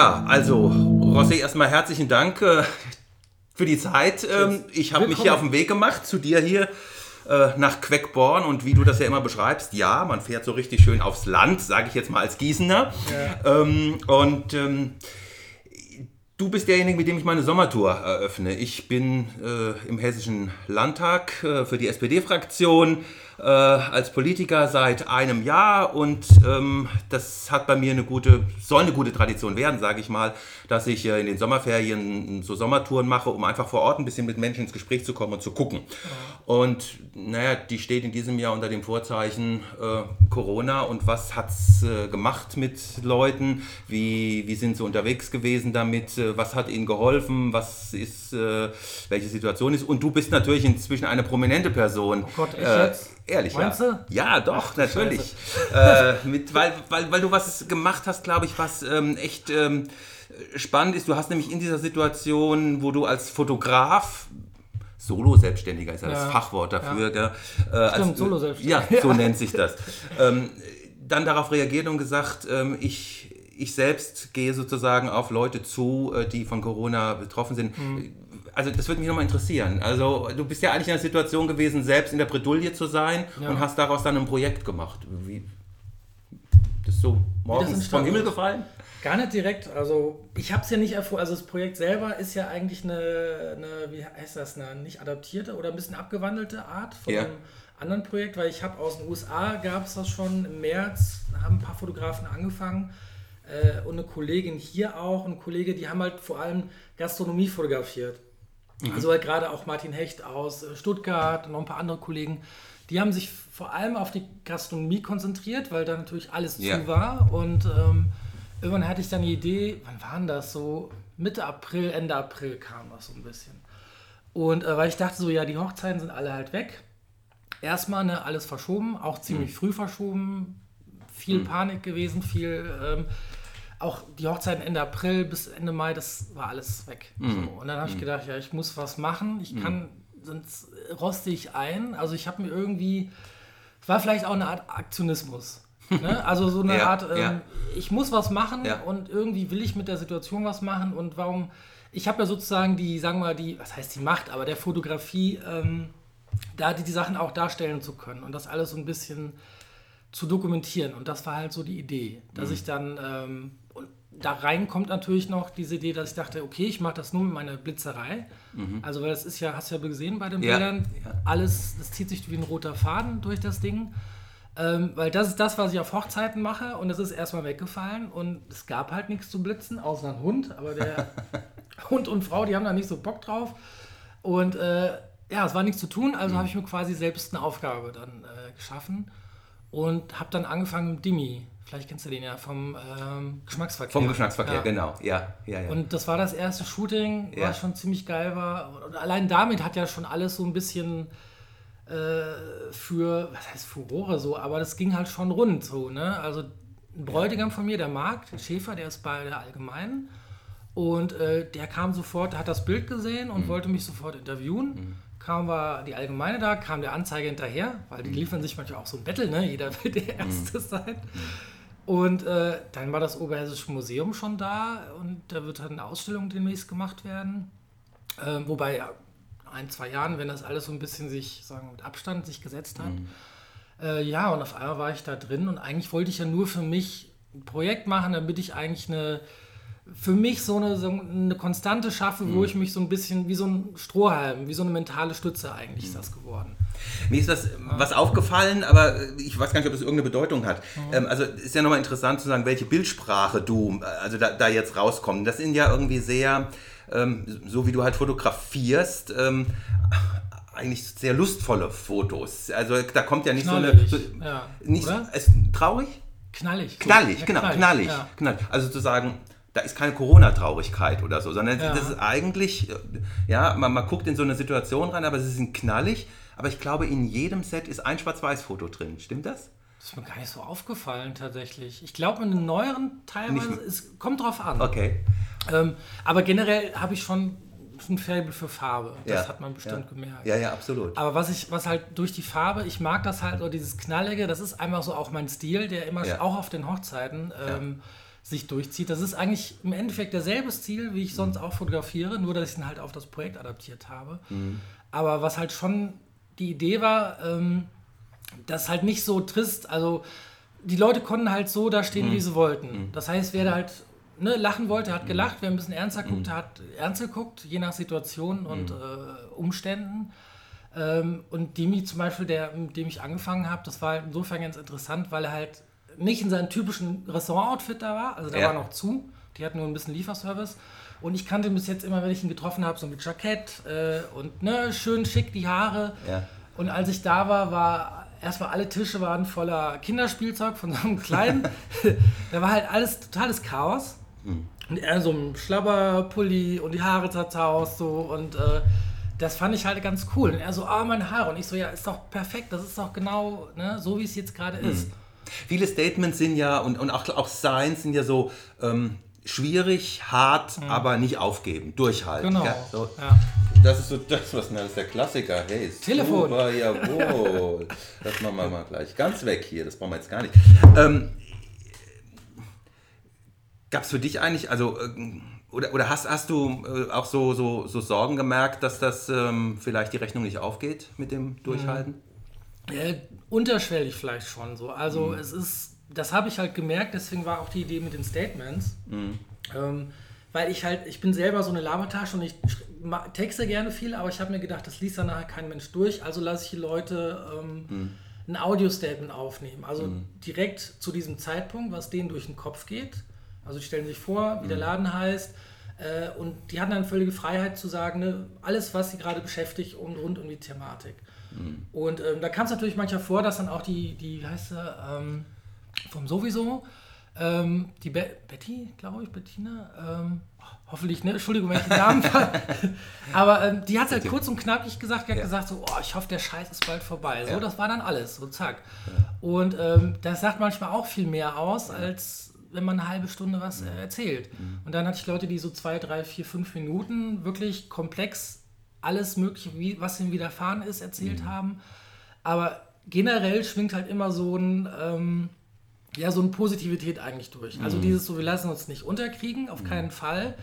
Ja, also Rossi, erstmal herzlichen Dank äh, für die Zeit. Ähm, ich habe mich hier auf den Weg gemacht zu dir hier äh, nach Queckborn und wie du das ja immer beschreibst, ja, man fährt so richtig schön aufs Land, sage ich jetzt mal als Gießener. Ja. Ähm, und ähm, Du bist derjenige, mit dem ich meine Sommertour eröffne. Ich bin äh, im Hessischen Landtag äh, für die SPD-Fraktion äh, als Politiker seit einem Jahr und ähm, das hat bei mir eine gute, soll eine gute Tradition werden, sage ich mal, dass ich äh, in den Sommerferien so Sommertouren mache, um einfach vor Ort ein bisschen mit Menschen ins Gespräch zu kommen und zu gucken. Und naja, die steht in diesem Jahr unter dem Vorzeichen äh, Corona und was hat es äh, gemacht mit Leuten? Wie, wie sind sie unterwegs gewesen damit? Äh, was hat ihnen geholfen? Was ist, äh, welche Situation ist? Und du bist natürlich inzwischen eine prominente Person. Oh Gott, ich jetzt? Ehrlich, Meinst ja. Du? Ja, doch, Ach, natürlich. äh, mit, weil, weil, weil du was gemacht hast, glaube ich, was ähm, echt ähm, spannend ist. Du hast nämlich in dieser Situation, wo du als Fotograf Solo-Selbstständiger ist ja, das Fachwort dafür. Ja. Äh, Stimmt, Solo-Selbstständiger. Ja, so nennt sich das. Ähm, dann darauf reagiert und gesagt, ähm, ich, ich selbst gehe sozusagen auf Leute zu, äh, die von Corona betroffen sind. Mhm also das würde mich nochmal interessieren. Also du bist ja eigentlich in der Situation gewesen, selbst in der Bredouille zu sein ja. und hast daraus dann ein Projekt gemacht. Wie, das ist so morgens vom Himmel gefallen? Gar nicht direkt. Also ich habe es ja nicht erfunden. Also das Projekt selber ist ja eigentlich eine, eine, wie heißt das, eine nicht adaptierte oder ein bisschen abgewandelte Art von ja. einem anderen Projekt, weil ich habe aus den USA gab es das schon im März, haben ein paar Fotografen angefangen äh, und eine Kollegin hier auch, ein Kollege, die haben halt vor allem Gastronomie fotografiert. Mhm. Also halt gerade auch Martin Hecht aus äh, Stuttgart und noch ein paar andere Kollegen, die haben sich vor allem auf die Gastronomie konzentriert, weil da natürlich alles ja. zu war. Und ähm, irgendwann hatte ich dann die Idee, wann waren das so? Mitte April, Ende April kam das so ein bisschen. Und äh, weil ich dachte so, ja, die Hochzeiten sind alle halt weg. Erstmal ne, alles verschoben, auch ziemlich mhm. früh verschoben, viel mhm. Panik gewesen, viel ähm, auch die Hochzeiten Ende April bis Ende Mai, das war alles weg. Mhm. So. Und dann habe ich mhm. gedacht, ja, ich muss was machen. Ich mhm. kann, sonst roste ich ein. Also ich habe mir irgendwie, es war vielleicht auch eine Art Aktionismus. ne? Also so eine ja, Art, ähm, ja. ich muss was machen ja. und irgendwie will ich mit der Situation was machen und warum, ich habe ja sozusagen die, sagen wir mal, die, was heißt die Macht, aber der Fotografie, ähm, da die, die Sachen auch darstellen zu können und das alles so ein bisschen zu dokumentieren. Und das war halt so die Idee, dass mhm. ich dann ähm, da rein kommt natürlich noch diese Idee, dass ich dachte, okay, ich mache das nur mit meiner Blitzerei. Mhm. Also, weil das ist ja, hast du ja gesehen bei den ja. Bildern, alles, das zieht sich wie ein roter Faden durch das Ding. Ähm, weil das ist das, was ich auf Hochzeiten mache und das ist erstmal weggefallen und es gab halt nichts zu blitzen, außer ein Hund, aber der Hund und Frau, die haben da nicht so Bock drauf. Und äh, ja, es war nichts zu tun, also mhm. habe ich mir quasi selbst eine Aufgabe dann äh, geschaffen und habe dann angefangen mit Dimi Vielleicht kennst du den ja vom ähm, Geschmacksverkehr. Vom Geschmacksverkehr, ja. genau. Ja, ja, ja. Und das war das erste Shooting, ja. was schon ziemlich geil war. Und allein damit hat ja schon alles so ein bisschen äh, für, was heißt Furore so, aber das ging halt schon rund so. Ne? Also ein Bräutigam von mir, der Marc, der Schäfer, der ist bei der Allgemeinen. Und äh, der kam sofort, hat das Bild gesehen und mhm. wollte mich sofort interviewen. Mhm kam war die Allgemeine da, kam der Anzeige hinterher, weil die mhm. liefern sich manchmal auch so ein Battle, ne? jeder will der mhm. Erste sein. Und äh, dann war das Oberhessische Museum schon da und da wird halt eine Ausstellung demnächst gemacht werden. Äh, wobei ja, ein, zwei Jahren, wenn das alles so ein bisschen sich, sagen mit Abstand sich gesetzt hat. Mhm. Äh, ja, und auf einmal war ich da drin und eigentlich wollte ich ja nur für mich ein Projekt machen, damit ich eigentlich eine für mich so eine, so eine Konstante schaffe, mhm. wo ich mich so ein bisschen wie so ein Strohhalm, wie so eine mentale Stütze eigentlich ist das geworden. Mir ist was, was aufgefallen, aber ich weiß gar nicht, ob das irgendeine Bedeutung hat. Mhm. Ähm, also ist ja nochmal interessant zu sagen, welche Bildsprache du also da, da jetzt rauskommt. Das sind ja irgendwie sehr, ähm, so wie du halt fotografierst, ähm, eigentlich sehr lustvolle Fotos. Also da kommt ja nicht knallig. so eine... So, ja. nicht, es, traurig? Knallig. Knallig, genau, knallig. knallig, ja. knallig. Also zu sagen, da ist keine Corona-Traurigkeit oder so, sondern ja. das ist eigentlich, ja, man, man guckt in so eine Situation rein, aber sie sind knallig. Aber ich glaube, in jedem Set ist ein Schwarz-Weiß-Foto drin. Stimmt das? Das ist mir gar nicht so aufgefallen tatsächlich. Ich glaube, in den neueren teilweise, es kommt drauf an. Okay. Ähm, aber generell habe ich schon ein Faible für Farbe. Das ja, hat man bestimmt ja. gemerkt. Ja, ja, absolut. Aber was ich, was halt durch die Farbe, ich mag das halt, oder dieses Knallige, das ist einfach so auch mein Stil, der immer ja. auch auf den Hochzeiten. Ähm, sich durchzieht. Das ist eigentlich im Endeffekt derselbe Stil, wie ich sonst auch fotografiere, nur dass ich ihn halt auf das Projekt adaptiert habe. Mhm. Aber was halt schon die Idee war, ähm, das halt nicht so trist, also die Leute konnten halt so da stehen, mhm. wie sie wollten. Mhm. Das heißt, wer da halt ne, lachen wollte, hat mhm. gelacht, wer ein bisschen ernster guckt, mhm. hat ernst geguckt, je nach Situation und mhm. äh, Umständen. Ähm, und Demi zum Beispiel, der, mit dem ich angefangen habe, das war halt insofern ganz interessant, weil er halt nicht in seinem typischen Restaurant-Outfit da war, also da ja. war noch zu, die hatten nur ein bisschen Lieferservice. Und ich kannte ihn bis jetzt immer, wenn ich ihn getroffen habe, so mit Jackett äh, und ne, schön schick die Haare. Ja. Und als ich da war, war erstmal alle Tische waren voller Kinderspielzeug von so einem kleinen. da war halt alles totales Chaos. Mhm. Und er so ein Schlabberpulli und die Haare zerzaust so und äh, das fand ich halt ganz cool. Und er so, ah, meine Haare. Und ich so, ja, ist doch perfekt, das ist doch genau ne, so, wie es jetzt gerade mhm. ist. Viele Statements sind ja, und, und auch, auch Signs sind ja so ähm, schwierig, hart, mhm. aber nicht aufgeben, durchhalten. Genau. Ja, so. ja. Das ist so das, was das ist der Klassiker. Hey, Telefon. Super, jawohl. das machen wir mal gleich. Ganz weg hier, das brauchen wir jetzt gar nicht. Ähm, Gab es für dich eigentlich, also, äh, oder, oder hast, hast du äh, auch so, so, so Sorgen gemerkt, dass das ähm, vielleicht die Rechnung nicht aufgeht mit dem Durchhalten? Ja, unterschwellig vielleicht schon so. Also mhm. es ist, das habe ich halt gemerkt, deswegen war auch die Idee mit den Statements. Mhm. Ähm, weil ich halt, ich bin selber so eine Labertasche und ich texte gerne viel, aber ich habe mir gedacht, das liest dann nachher kein Mensch durch, also lasse ich die Leute ähm, mhm. ein Audio-Statement aufnehmen. Also mhm. direkt zu diesem Zeitpunkt, was denen durch den Kopf geht. Also die stellen sich vor, wie der mhm. Laden heißt. Äh, und die hatten dann völlige Freiheit zu sagen, ne, alles, was sie gerade beschäftigt, um, rund um die Thematik. Mhm. Und ähm, da kam es natürlich manchmal vor, dass dann auch die, die wie heißt sie, ähm, vom Sowieso, ähm, die Be Betty, glaube ich, Bettina, ähm, hoffentlich, ne? Entschuldigung, wenn ich den Namen Aber ähm, die hat halt kurz und knackig gesagt, die hat ja. gesagt so, oh, ich hoffe, der Scheiß ist bald vorbei. So, ja. das war dann alles, so zack. Ja. Und ähm, das sagt manchmal auch viel mehr aus, als wenn man eine halbe Stunde was äh, erzählt. Mhm. Und dann hatte ich Leute, die so zwei, drei, vier, fünf Minuten wirklich komplex alles Mögliche, wie, was ihnen widerfahren ist, erzählt mhm. haben. Aber generell schwingt halt immer so ein, ähm, ja, so eine Positivität eigentlich durch. Also mhm. dieses so, wir lassen uns nicht unterkriegen, auf mhm. keinen Fall.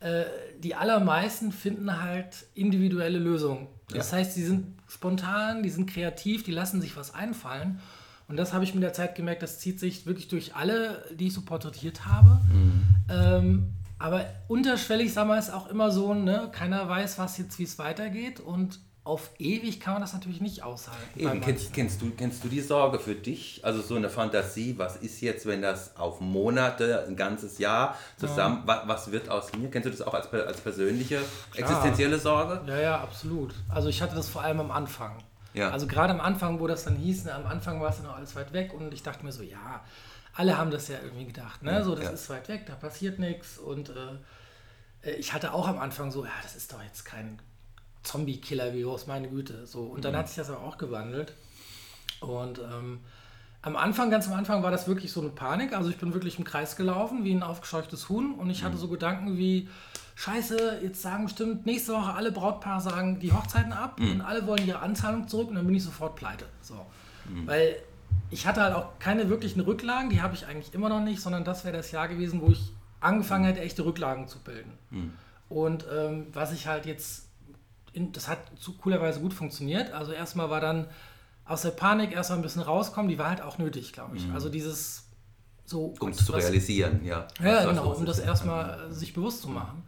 Äh, die allermeisten finden halt individuelle Lösungen. Das ja. heißt, sie sind spontan, die sind kreativ, die lassen sich was einfallen. Und das habe ich mit der Zeit gemerkt, das zieht sich wirklich durch alle, die ich so porträtiert habe. Mhm. Ähm, aber unterschwellig, sagen wir, ist auch immer so, ne, keiner weiß, was jetzt, wie es weitergeht. Und auf ewig kann man das natürlich nicht aushalten. Eben, kennst, kennst, du, kennst du die Sorge für dich? Also so eine Fantasie, was ist jetzt, wenn das auf Monate, ein ganzes Jahr zusammen, ja. was, was, wird aus mir? Kennst du das auch als, als persönliche, Klar. existenzielle Sorge? Ja, ja, absolut. Also ich hatte das vor allem am Anfang. Ja. Also gerade am Anfang, wo das dann hieß, ne, am Anfang war es ja noch alles weit weg und ich dachte mir so, ja, alle haben das ja irgendwie gedacht, ne? So, das ja. ist weit weg, da passiert nichts. Und äh, ich hatte auch am Anfang so, ja, das ist doch jetzt kein Zombie-Killer-Virus, meine Güte. So. Und dann mhm. hat sich das aber auch gewandelt. Und ähm, am Anfang, ganz am Anfang, war das wirklich so eine Panik. Also ich bin wirklich im Kreis gelaufen, wie ein aufgescheuchtes Huhn. Und ich mhm. hatte so Gedanken wie, scheiße, jetzt sagen bestimmt nächste Woche alle Brautpaare sagen die Hochzeiten ab mhm. und alle wollen ihre Anzahlung zurück und dann bin ich sofort pleite. So. Mhm. Weil ich hatte halt auch keine wirklichen Rücklagen, die habe ich eigentlich immer noch nicht, sondern das wäre das Jahr gewesen, wo ich angefangen hätte, echte Rücklagen zu bilden. Mhm. Und ähm, was ich halt jetzt, in, das hat zu coolerweise gut funktioniert. Also erstmal war dann aus der Panik erstmal ein bisschen rauskommen, die war halt auch nötig, glaube ich. Mhm. Also dieses so. Um es zu realisieren, ja. Ja, genau, um das erstmal sich bewusst zu machen.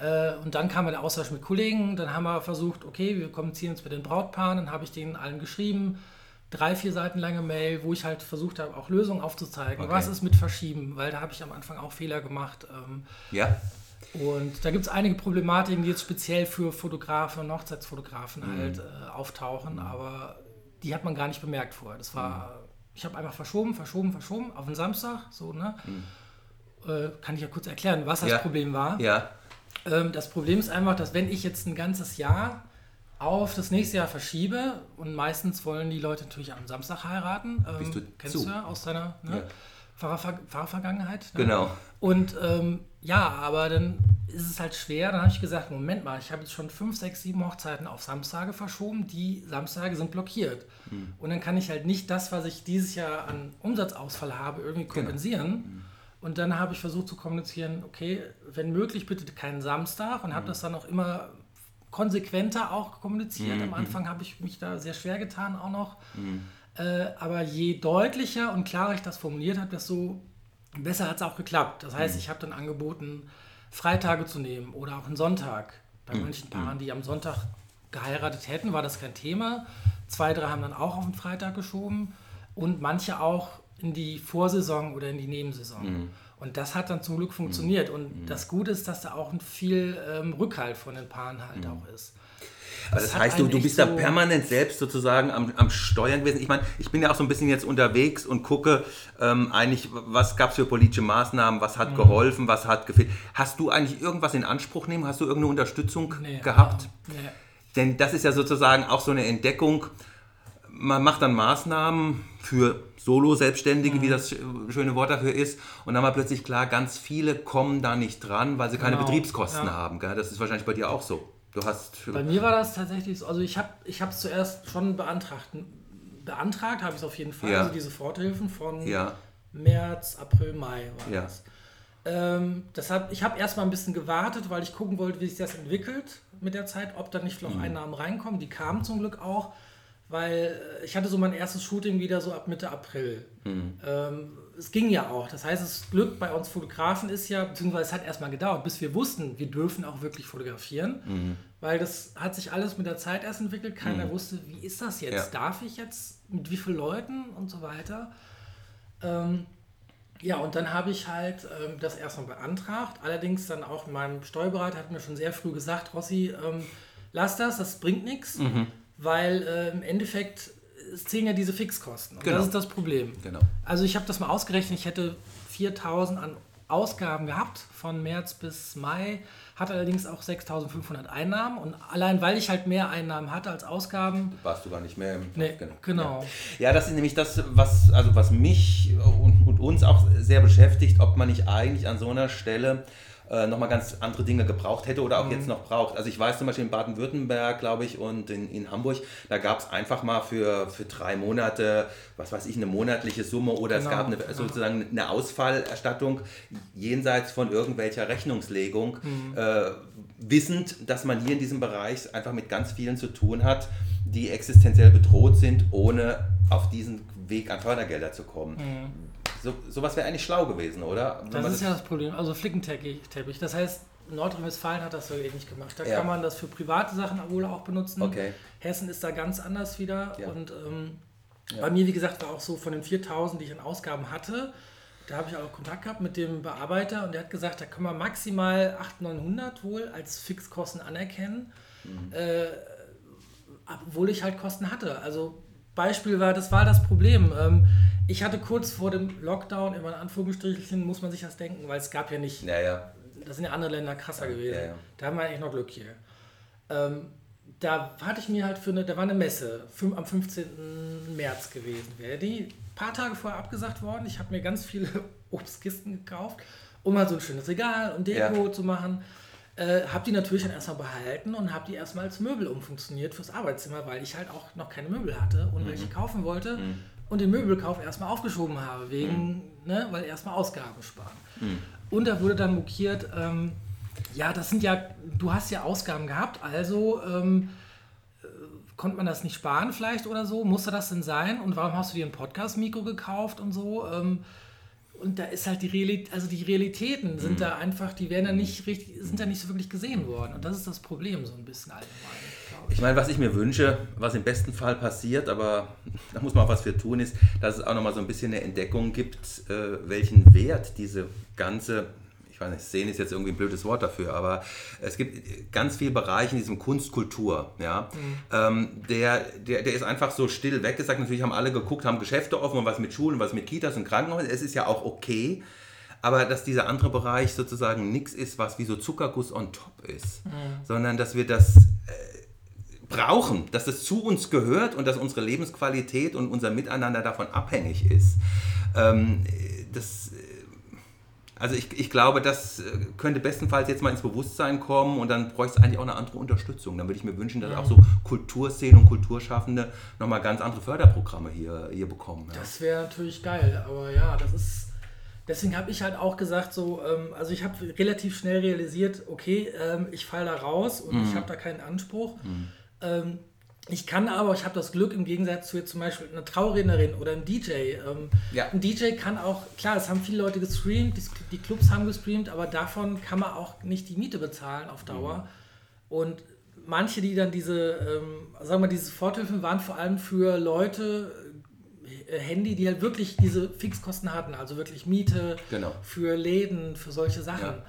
Äh, und dann kam der Austausch mit Kollegen, dann haben wir versucht, okay, wir kommunizieren jetzt mit den Brautpaaren, dann habe ich denen allen geschrieben, drei, vier Seiten lange Mail, wo ich halt versucht habe, auch Lösungen aufzuzeigen. Okay. Was ist mit Verschieben? Weil da habe ich am Anfang auch Fehler gemacht. Ähm, ja. Und da gibt es einige Problematiken, die jetzt speziell für Fotografen und Hochzeitsfotografen mhm. halt äh, auftauchen, mhm. aber die hat man gar nicht bemerkt vorher. Das war, mhm. ich habe einfach verschoben, verschoben, verschoben auf den Samstag, so, ne? Mhm. Äh, kann ich ja kurz erklären, was das ja. Problem war. Ja. Ähm, das Problem ist einfach, dass wenn ich jetzt ein ganzes Jahr auf das nächste Jahr verschiebe und meistens wollen die Leute natürlich am Samstag heiraten. Ähm, Bist du kennst zu? du ja aus deiner ne, ja. Fahrerver Fahrervergangenheit. Ne? Genau. Und ähm, ja, aber dann ist es halt schwer. Dann habe ich gesagt, Moment mal, ich habe jetzt schon fünf, sechs, sieben Hochzeiten auf Samstage verschoben. Die Samstage sind blockiert. Hm. Und dann kann ich halt nicht das, was ich dieses Jahr an Umsatzausfall habe, irgendwie genau. kompensieren. Genau. Und dann habe ich versucht zu kommunizieren, okay, wenn möglich bitte keinen Samstag und habe mhm. das dann auch immer konsequenter auch kommuniziert. Mhm. Am Anfang habe ich mich da sehr schwer getan auch noch. Mhm. Äh, aber je deutlicher und klarer ich das formuliert habe, desto besser hat es auch geklappt. Das heißt, mhm. ich habe dann angeboten, Freitage zu nehmen oder auch einen Sonntag. Bei mhm. manchen Paaren, die am Sonntag geheiratet hätten, war das kein Thema. Zwei, drei haben dann auch auf den Freitag geschoben und manche auch in die Vorsaison oder in die Nebensaison. Mhm. Und das hat dann zum Glück funktioniert. Und mhm. das Gute ist, dass da auch ein viel ähm, Rückhalt von den Paaren halt mhm. auch ist. Das, das heißt, du, du bist da permanent selbst sozusagen am, am Steuern gewesen. Ich meine, ich bin ja auch so ein bisschen jetzt unterwegs und gucke ähm, eigentlich, was gab es für politische Maßnahmen, was hat mhm. geholfen, was hat gefehlt. Hast du eigentlich irgendwas in Anspruch nehmen? Hast du irgendeine Unterstützung nee, gehabt? Nee. Denn das ist ja sozusagen auch so eine Entdeckung. Man macht dann Maßnahmen für Solo-Selbstständige, mhm. wie das schöne Wort dafür ist. Und dann war plötzlich klar, ganz viele kommen da nicht dran, weil sie keine genau. Betriebskosten ja. haben. Gell? Das ist wahrscheinlich bei dir auch so. Du hast Bei mir war das tatsächlich so, also ich habe ich es zuerst schon beantragt. Beantragt habe ich es auf jeden Fall, ja. also diese Forthilfen von ja. März, April, Mai war ja. das. Ähm, deshalb, ich habe erstmal ein bisschen gewartet, weil ich gucken wollte, wie sich das entwickelt mit der Zeit, ob da nicht noch mhm. Einnahmen reinkommen. Die kamen zum Glück auch, weil äh, ich hatte so mein erstes Shooting wieder so ab Mitte April. Mhm. Ähm, es ging ja auch. Das heißt, das Glück bei uns Fotografen ist ja, beziehungsweise es hat erstmal gedauert, bis wir wussten, wir dürfen auch wirklich fotografieren. Mhm. Weil das hat sich alles mit der Zeit erst entwickelt. Keiner mhm. wusste, wie ist das jetzt? Ja. Darf ich jetzt? Mit wie vielen Leuten und so weiter? Ähm, ja, und dann habe ich halt ähm, das erstmal beantragt. Allerdings dann auch mein Steuerberater hat mir schon sehr früh gesagt, Rossi, ähm, lass das, das bringt nichts, mhm. Weil äh, im Endeffekt es zählen ja diese Fixkosten. Und genau. das ist das Problem. Genau. Also ich habe das mal ausgerechnet, ich hätte 4000 an Ausgaben gehabt von März bis Mai, hatte allerdings auch 6500 Einnahmen und allein weil ich halt mehr Einnahmen hatte als Ausgaben. Warst du gar nicht mehr im. Nee, genau. genau. Ja. ja. das ist nämlich das, was, also was mich und, und uns auch sehr beschäftigt, ob man nicht eigentlich an so einer Stelle äh, nochmal ganz andere Dinge gebraucht hätte oder auch mhm. jetzt noch braucht. Also ich weiß zum Beispiel in Baden-Württemberg, glaube ich, und in, in Hamburg, da gab es einfach mal für, für drei Monate, was weiß ich, eine monatliche Summe oder genau. es gab eine, sozusagen eine Ausfallerstattung jenseits von irgendwelcher Rechnungslegung, mhm. äh, wissend, dass man hier in diesem Bereich einfach mit ganz vielen zu tun hat, die existenziell bedroht sind, ohne auf diesen Weg an Fördergelder zu kommen. Mhm so, sowas wäre eigentlich schlau gewesen, oder? Das ist ja das Problem. Also Flickenteppich. Das heißt, Nordrhein-Westfalen hat das so ähnlich gemacht. Da ja. kann man das für private Sachen wohl auch benutzen. Okay. Hessen ist da ganz anders wieder. Ja. Und ähm, ja. bei mir, wie gesagt, war auch so von den 4000, die ich an Ausgaben hatte, da habe ich auch Kontakt gehabt mit dem Bearbeiter und der hat gesagt, da können wir maximal 800, 900 wohl als Fixkosten anerkennen, mhm. äh, obwohl ich halt Kosten hatte. Also Beispiel war, das war das Problem. Ähm, ich hatte kurz vor dem Lockdown, immer in Anführungsstrichen, muss man sich das denken, weil es gab ja nicht. Ja, ja. Das sind ja andere Länder krasser ja, gewesen. Ja, da haben wir eigentlich noch Glück hier. Ähm, da hatte ich mir halt für eine, da war eine Messe am 15. März gewesen. Wäre die ein paar Tage vorher abgesagt worden. Ich habe mir ganz viele Obstkisten gekauft, um mal so ein schönes Regal und Deko zu machen. Äh, habe die natürlich dann erstmal behalten und habe die erstmal als Möbel umfunktioniert fürs Arbeitszimmer, weil ich halt auch noch keine Möbel hatte und mhm. welche kaufen wollte. Mhm und den Möbelkauf erstmal aufgeschoben habe, wegen, mhm. ne, weil erstmal Ausgaben sparen. Mhm. Und da wurde dann mokiert, ähm, ja, das sind ja, du hast ja Ausgaben gehabt, also ähm, äh, konnte man das nicht sparen vielleicht oder so? Musste das denn sein? Und warum hast du dir ein Podcast-Mikro gekauft und so? Ähm, und da ist halt die Realität, also die Realitäten sind mhm. da einfach, die werden da nicht richtig, sind da nicht so wirklich gesehen worden. Und das ist das Problem so ein bisschen allgemein. Ich meine, was ich mir wünsche, was im besten Fall passiert, aber da muss man auch was für tun, ist, dass es auch nochmal so ein bisschen eine Entdeckung gibt, äh, welchen Wert diese ganze ich weiß nicht, Szene ist jetzt irgendwie ein blödes Wort dafür, aber es gibt ganz viele Bereiche in diesem Kunstkultur, ja, mhm. ähm, der, der, der ist einfach so still weggesagt. Natürlich haben alle geguckt, haben Geschäfte offen und was mit Schulen, was mit Kitas und Krankenhäusern. Es ist ja auch okay, aber dass dieser andere Bereich sozusagen nichts ist, was wie so Zuckerguss on top ist, mhm. sondern dass wir das äh, brauchen, dass es zu uns gehört und dass unsere Lebensqualität und unser Miteinander davon abhängig ist. Ähm, das, äh, also ich, ich glaube, das äh, könnte bestenfalls jetzt mal ins Bewusstsein kommen und dann bräuchte es eigentlich auch eine andere Unterstützung. Dann würde ich mir wünschen, dass auch so Kulturszenen und Kulturschaffende nochmal ganz andere Förderprogramme hier, hier bekommen. Ja. Das wäre natürlich geil, aber ja, das ist deswegen habe ich halt auch gesagt, so, ähm, also ich habe relativ schnell realisiert, okay, ähm, ich falle da raus und mhm. ich habe da keinen Anspruch. Mhm. Ähm, ich kann aber, ich habe das Glück im Gegensatz zu jetzt zum Beispiel einer Traurednerin oder einem DJ. Ähm, ja. Ein DJ kann auch, klar, es haben viele Leute gestreamt, die, die, Clubs haben gestreamt, aber davon kann man auch nicht die Miete bezahlen auf Dauer. Mhm. Und manche, die dann diese, ähm, sagen wir, diese Vorhilfen waren vor allem für Leute, äh, Handy, die halt wirklich diese Fixkosten hatten, also wirklich Miete genau. für Läden, für solche Sachen. Ja.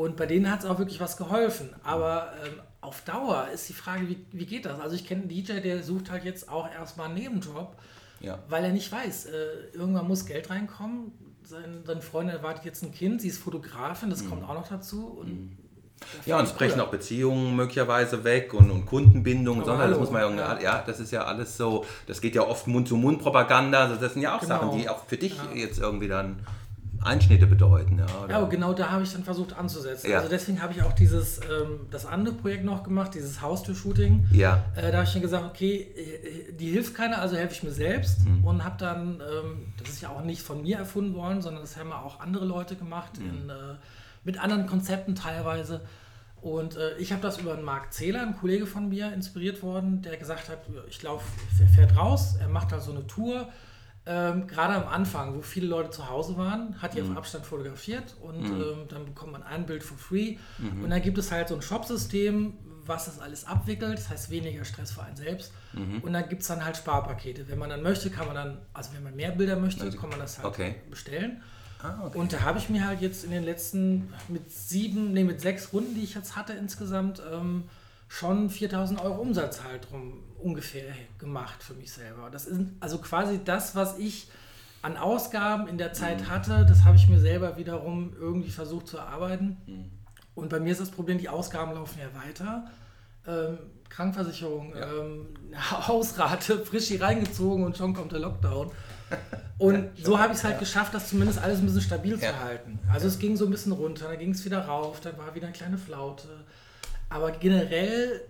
Und bei denen hat es auch wirklich was geholfen. Aber ähm, auf Dauer ist die Frage, wie, wie geht das? Also ich kenne einen DJ, der sucht halt jetzt auch erstmal einen Nebenjob, ja. weil er nicht weiß, äh, irgendwann muss Geld reinkommen. Sein, seine Freundin erwartet jetzt ein Kind, sie ist Fotografin, das mhm. kommt auch noch dazu. Und mhm. Ja, und es brechen auch Beziehungen möglicherweise weg und, und Kundenbindung und so. Das muss man ja, ja, das ist ja alles so, das geht ja oft Mund-zu-Mund-Propaganda. Also das sind ja auch genau. Sachen, die auch für dich ja. jetzt irgendwie dann Einschnitte bedeuten. Ja, ja aber genau da habe ich dann versucht anzusetzen. Ja. Also deswegen habe ich auch dieses, ähm, das andere Projekt noch gemacht, dieses Haustür-Shooting. Ja. Äh, da habe ich dann gesagt, okay, äh, die hilft keiner, also helfe ich mir selbst. Mhm. Und habe dann, ähm, das ist ja auch nicht von mir erfunden worden, sondern das haben auch andere Leute gemacht, mhm. in, äh, mit anderen Konzepten teilweise. Und äh, ich habe das über einen Marc Zähler, ein Kollege von mir, inspiriert worden, der gesagt hat, ich laufe, er fährt raus, er macht da so eine Tour ähm, gerade am Anfang, wo viele Leute zu Hause waren, hat die mhm. auf Abstand fotografiert und mhm. ähm, dann bekommt man ein Bild for free. Mhm. Und dann gibt es halt so ein Shop-System, was das alles abwickelt, das heißt weniger Stress für einen selbst. Mhm. Und dann gibt es dann halt Sparpakete. Wenn man dann möchte, kann man dann, also wenn man mehr Bilder möchte, also, kann man das halt okay. bestellen. Ah, okay. Und da habe ich mir halt jetzt in den letzten mit sieben, nee, mit sechs Runden, die ich jetzt hatte insgesamt, ähm, schon 4000 Euro Umsatz halt drum ungefähr gemacht für mich selber. Das ist also quasi das, was ich an Ausgaben in der Zeit mhm. hatte, das habe ich mir selber wiederum irgendwie versucht zu erarbeiten. Mhm. Und bei mir ist das Problem, die Ausgaben laufen ja weiter. Ähm, Krankenversicherung, ja. ähm, Hausrate, frisch hier reingezogen und schon kommt der Lockdown. Und so habe ich es halt ja. geschafft, das zumindest alles ein bisschen stabil ja. zu halten. Also es ging so ein bisschen runter, dann ging es wieder rauf, dann war wieder eine kleine Flaute. Aber generell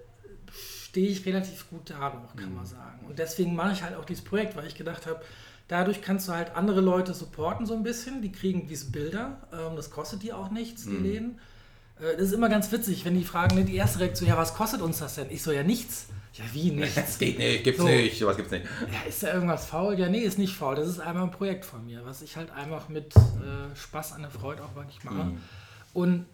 stehe ich relativ gut da noch, kann mhm. man sagen. Und deswegen mache ich halt auch dieses Projekt, weil ich gedacht habe, dadurch kannst du halt andere Leute supporten so ein bisschen. Die kriegen diese Bilder. Ähm, das kostet die auch nichts, die mhm. Läden. Äh, das ist immer ganz witzig, wenn die fragen, ne, die erste Reaktion, ja, was kostet uns das denn? Ich so, ja, nichts. Ja, wie nichts? Das geht nicht, gibt's so. nicht, sowas gibt's nicht. Ja, ist da irgendwas faul? Ja, nee, ist nicht faul. Das ist einmal ein Projekt von mir, was ich halt einfach mit äh, Spaß an der Freude auch wirklich mache. Mhm. Und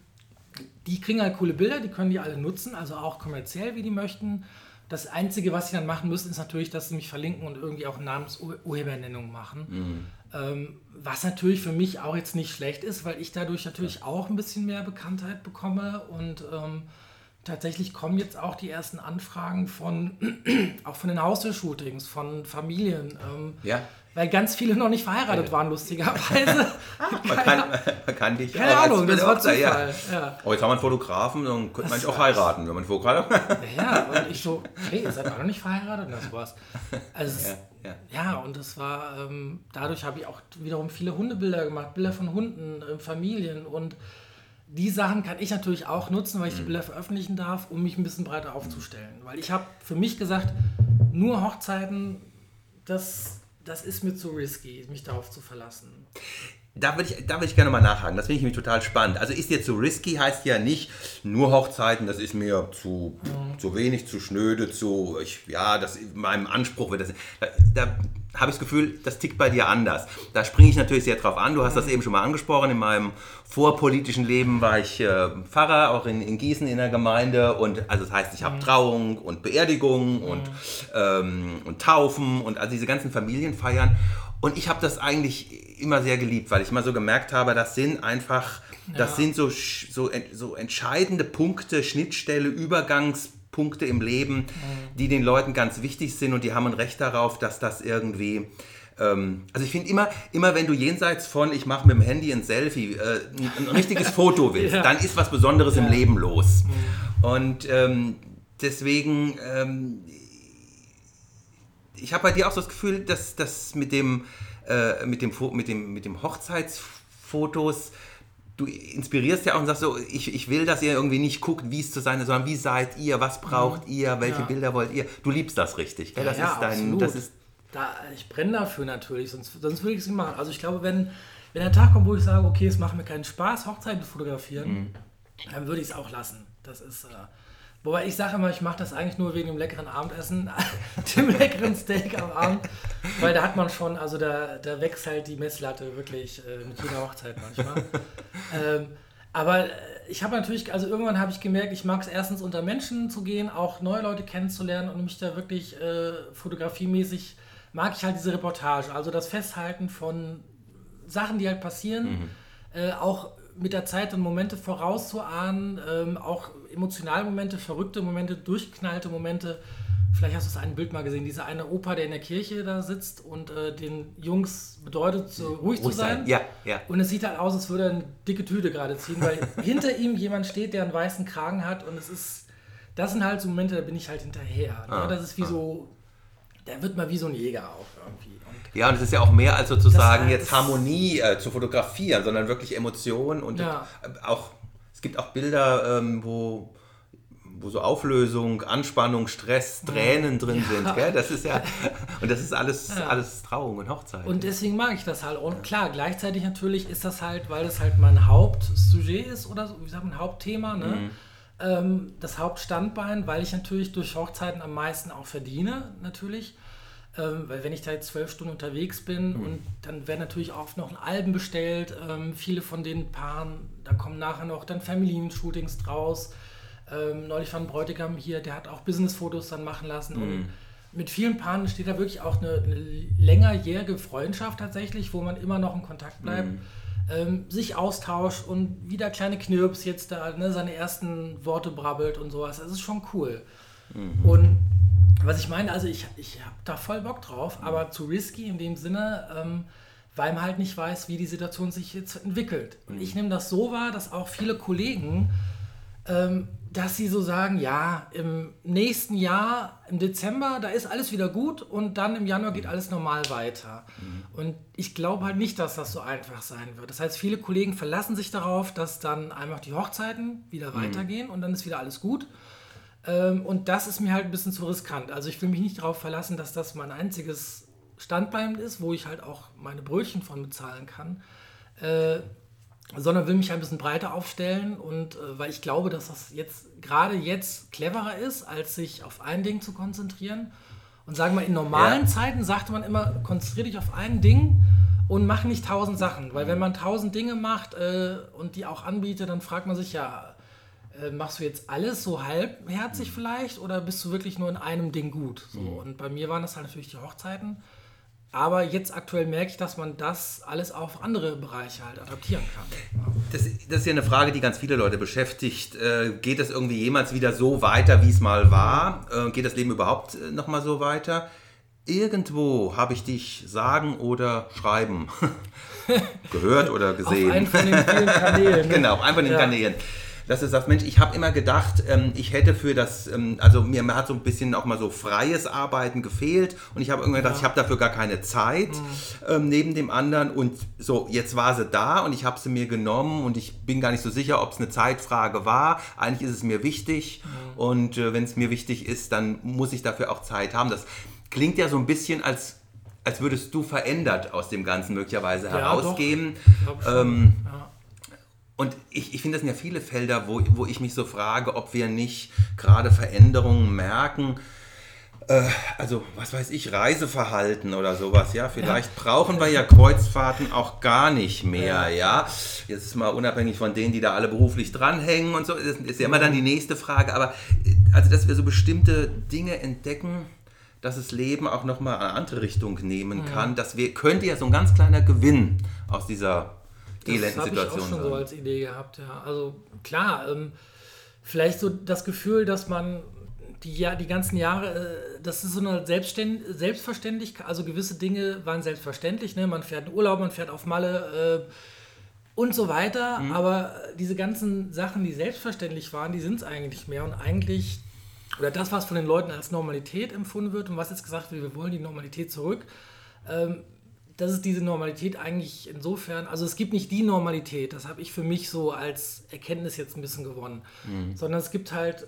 die kriegen halt coole Bilder, die können die alle nutzen, also auch kommerziell, wie die möchten. Das Einzige, was sie dann machen müssen, ist natürlich, dass sie mich verlinken und irgendwie auch Namensurhebernennung machen. Mhm. Ähm, was natürlich für mich auch jetzt nicht schlecht ist, weil ich dadurch natürlich ja. auch ein bisschen mehr Bekanntheit bekomme und ähm, tatsächlich kommen jetzt auch die ersten Anfragen von auch von den Haustür-Shootings, von Familien. Ähm, ja weil ganz viele noch nicht verheiratet waren, lustigerweise. man, kann, man kann dich Keine Ahnung, das war Zufall. Ja. Ja. Oh, jetzt haben wir einen Fotografen, dann könnte man auch heiraten, wenn man Fotograf Ja, und ich so, hey, ihr seid auch noch nicht verheiratet? Und das war's. Also, ja, ja. ja und das war, ähm, dadurch habe ich auch wiederum viele Hundebilder gemacht, Bilder von Hunden, äh, Familien und die Sachen kann ich natürlich auch nutzen, weil ich die mhm. Bilder veröffentlichen darf, um mich ein bisschen breiter aufzustellen. Weil ich habe für mich gesagt, nur Hochzeiten, das das ist mir zu risky, mich darauf zu verlassen. Da würde ich, würd ich gerne mal nachhaken. Das finde ich nämlich total spannend. Also ist dir zu risky, heißt ja nicht nur Hochzeiten, das ist mir zu, mhm. zu wenig, zu schnöde, zu, ich, ja, das meinem Anspruch wird das. Da, da habe ich das Gefühl, das tickt bei dir anders. Da springe ich natürlich sehr drauf an. Du hast mhm. das eben schon mal angesprochen. In meinem vorpolitischen Leben war ich äh, Pfarrer, auch in, in, Gießen in der Gemeinde. Und also das heißt, ich habe mhm. Trauung und Beerdigung mhm. und, ähm, und Taufen und also diese ganzen Familienfeiern. Und ich habe das eigentlich immer sehr geliebt, weil ich mal so gemerkt habe, das sind einfach, ja. das sind so, so, so entscheidende Punkte, Schnittstelle, Übergangspunkte im Leben, mhm. die den Leuten ganz wichtig sind und die haben ein Recht darauf, dass das irgendwie ähm, also ich finde immer, immer wenn du jenseits von ich mache mit dem Handy ein Selfie, äh, ein, ein, richtiges Foto willst, ja. dann ist was Besonderes ja. im Leben los. Mhm. Und ähm, deswegen ähm, ich habe bei dir auch so das Gefühl, dass das mit dem, äh, mit dem, mit dem, mit dem Hochzeitsfotos, du inspirierst ja auch und sagst so, ich, ich will, dass ihr irgendwie nicht guckt, wie es zu sein ist, sondern wie seid ihr, was braucht mhm. ihr, welche ja. Bilder wollt ihr. Du liebst das richtig. Gell? Das, ja, ist dein, das ist da, ich brenne dafür natürlich, sonst, sonst würde ich es nicht machen. Also ich glaube, wenn, wenn der Tag kommt, wo ich sage, okay, es macht mir keinen Spaß, Hochzeiten fotografieren, mhm. dann würde ich es auch lassen. Das ist, äh, wobei ich sage immer, ich mache das eigentlich nur wegen dem leckeren Abendessen, dem leckeren Steak am Abend, weil da hat man schon, also da, da wächst halt die Messlatte wirklich äh, mit jeder Hochzeit manchmal. ähm, aber äh, ich habe natürlich, also irgendwann habe ich gemerkt, ich mag es erstens unter Menschen zu gehen, auch neue Leute kennenzulernen und mich da wirklich äh, fotografiemäßig mag ich halt diese Reportage, also das Festhalten von Sachen, die halt passieren, mhm. äh, auch mit der Zeit und Momente vorauszuahnen, ähm, auch emotionale Momente, verrückte Momente, durchknallte Momente. Vielleicht hast du das ein Bild mal gesehen, dieser eine Opa, der in der Kirche da sitzt und äh, den Jungs bedeutet, so ruhig, ruhig zu sein. sein. Ja, ja. Und es sieht halt aus, als würde er eine dicke Tüte gerade ziehen, weil hinter ihm jemand steht, der einen weißen Kragen hat und es ist, das sind halt so Momente, da bin ich halt hinterher. Ne? Ah, das ist wie ah. so, der wird mal wie so ein Jäger auch irgendwie. Ja, und es ist ja auch mehr als sozusagen jetzt Harmonie äh, zu fotografieren, sondern wirklich Emotionen und ja. auch, gibt auch Bilder, ähm, wo wo so Auflösung, Anspannung, Stress, Tränen drin ja. sind. Gell? Das ist ja, und das ist alles, ja. alles Trauung und Hochzeit. Und deswegen mag ich das halt. Und klar, gleichzeitig natürlich ist das halt, weil das halt mein Hauptsujet ist oder so, wie sagt man, Hauptthema, ne? Mhm. Ähm, das Hauptstandbein, weil ich natürlich durch Hochzeiten am meisten auch verdiene, natürlich. Ähm, weil wenn ich da jetzt zwölf Stunden unterwegs bin mhm. und dann werden natürlich oft noch Alben bestellt, ähm, viele von den Paaren, da kommen nachher noch dann Familienshootings draus. Ähm, neulich war ein Bräutigam hier, der hat auch Businessfotos dann machen lassen. Mhm. Und mit vielen Paaren steht da wirklich auch eine, eine längerjährige Freundschaft tatsächlich, wo man immer noch in Kontakt bleibt. Mhm. Ähm, sich austauscht und wieder kleine Knirps jetzt da ne, seine ersten Worte brabbelt und sowas. Das ist schon cool. Mhm. Und was ich meine, also ich, ich habe da voll Bock drauf, aber zu risky in dem Sinne, ähm, weil man halt nicht weiß, wie die Situation sich jetzt entwickelt. Und ich mhm. nehme das so wahr, dass auch viele Kollegen, ähm, dass sie so sagen, ja, im nächsten Jahr, im Dezember, da ist alles wieder gut und dann im Januar geht alles normal weiter. Mhm. Und ich glaube halt nicht, dass das so einfach sein wird. Das heißt, viele Kollegen verlassen sich darauf, dass dann einfach die Hochzeiten wieder mhm. weitergehen und dann ist wieder alles gut. Ähm, und das ist mir halt ein bisschen zu riskant. Also ich will mich nicht darauf verlassen, dass das mein einziges Standbein ist, wo ich halt auch meine Brötchen von bezahlen kann. Äh, sondern will mich ein bisschen breiter aufstellen und äh, weil ich glaube, dass das jetzt gerade jetzt cleverer ist, als sich auf ein Ding zu konzentrieren. Und sagen wir, in normalen ja. Zeiten sagte man immer, konzentriere dich auf ein Ding und mach nicht tausend Sachen. Weil wenn man tausend Dinge macht äh, und die auch anbietet, dann fragt man sich ja, äh, machst du jetzt alles so halbherzig vielleicht oder bist du wirklich nur in einem Ding gut? So, mhm. Und bei mir waren das halt natürlich die Hochzeiten. Aber jetzt aktuell merke ich, dass man das alles auf andere Bereiche halt adaptieren kann. Das, das ist ja eine Frage, die ganz viele Leute beschäftigt. Äh, geht das irgendwie jemals wieder so weiter, wie es mal war? Äh, geht das Leben überhaupt äh, nochmal so weiter? Irgendwo habe ich dich sagen oder schreiben gehört oder gesehen. auf einen von den vielen Kanälen. Ne? genau, auf einen von den ja. Kanälen dass du sagst, Mensch, ich habe immer gedacht, ähm, ich hätte für das, ähm, also mir, mir, hat so ein bisschen auch mal so freies Arbeiten gefehlt und ich habe irgendwann gedacht, ja. ich habe dafür gar keine Zeit mhm. ähm, neben dem anderen und so, jetzt war sie da und ich habe sie mir genommen und ich bin gar nicht so sicher, ob es eine Zeitfrage war. Eigentlich ist es mir wichtig mhm. und äh, wenn es mir wichtig ist, dann muss ich dafür auch Zeit haben. Das klingt ja so ein bisschen als als würdest du verändert aus dem Ganzen möglicherweise ja, herausgehen. Ähm, ja. Und ich, ich finde, das sind ja viele Felder, wo, wo ich mich so frage, ob wir nicht gerade Veränderungen merken. Äh, also, was weiß ich, Reiseverhalten oder sowas, ja. Vielleicht ja. brauchen wir ja Kreuzfahrten auch gar nicht mehr, ja. Jetzt ist mal unabhängig von denen, die da alle beruflich dranhängen und so, ist, ist ja immer dann die nächste Frage. Aber also, dass wir so bestimmte Dinge entdecken, dass das Leben auch nochmal eine andere Richtung nehmen kann, das wir, könnte ja so ein ganz kleiner Gewinn aus dieser elenden Situation. Das habe ich auch schon so als Idee gehabt, ja. Also klar, ähm, vielleicht so das Gefühl, dass man die, ja, die ganzen Jahre, äh, das ist so eine Selbstständ Selbstverständlichkeit, also gewisse Dinge waren selbstverständlich, ne? man fährt in Urlaub, man fährt auf Malle äh, und so weiter, mhm. aber diese ganzen Sachen, die selbstverständlich waren, die sind es eigentlich mehr und eigentlich, oder das, was von den Leuten als Normalität empfunden wird und was jetzt gesagt wird, wir wollen die Normalität zurück, ähm, das ist diese Normalität eigentlich insofern, also es gibt nicht die Normalität, das habe ich für mich so als Erkenntnis jetzt ein bisschen gewonnen, mhm. sondern es gibt halt äh,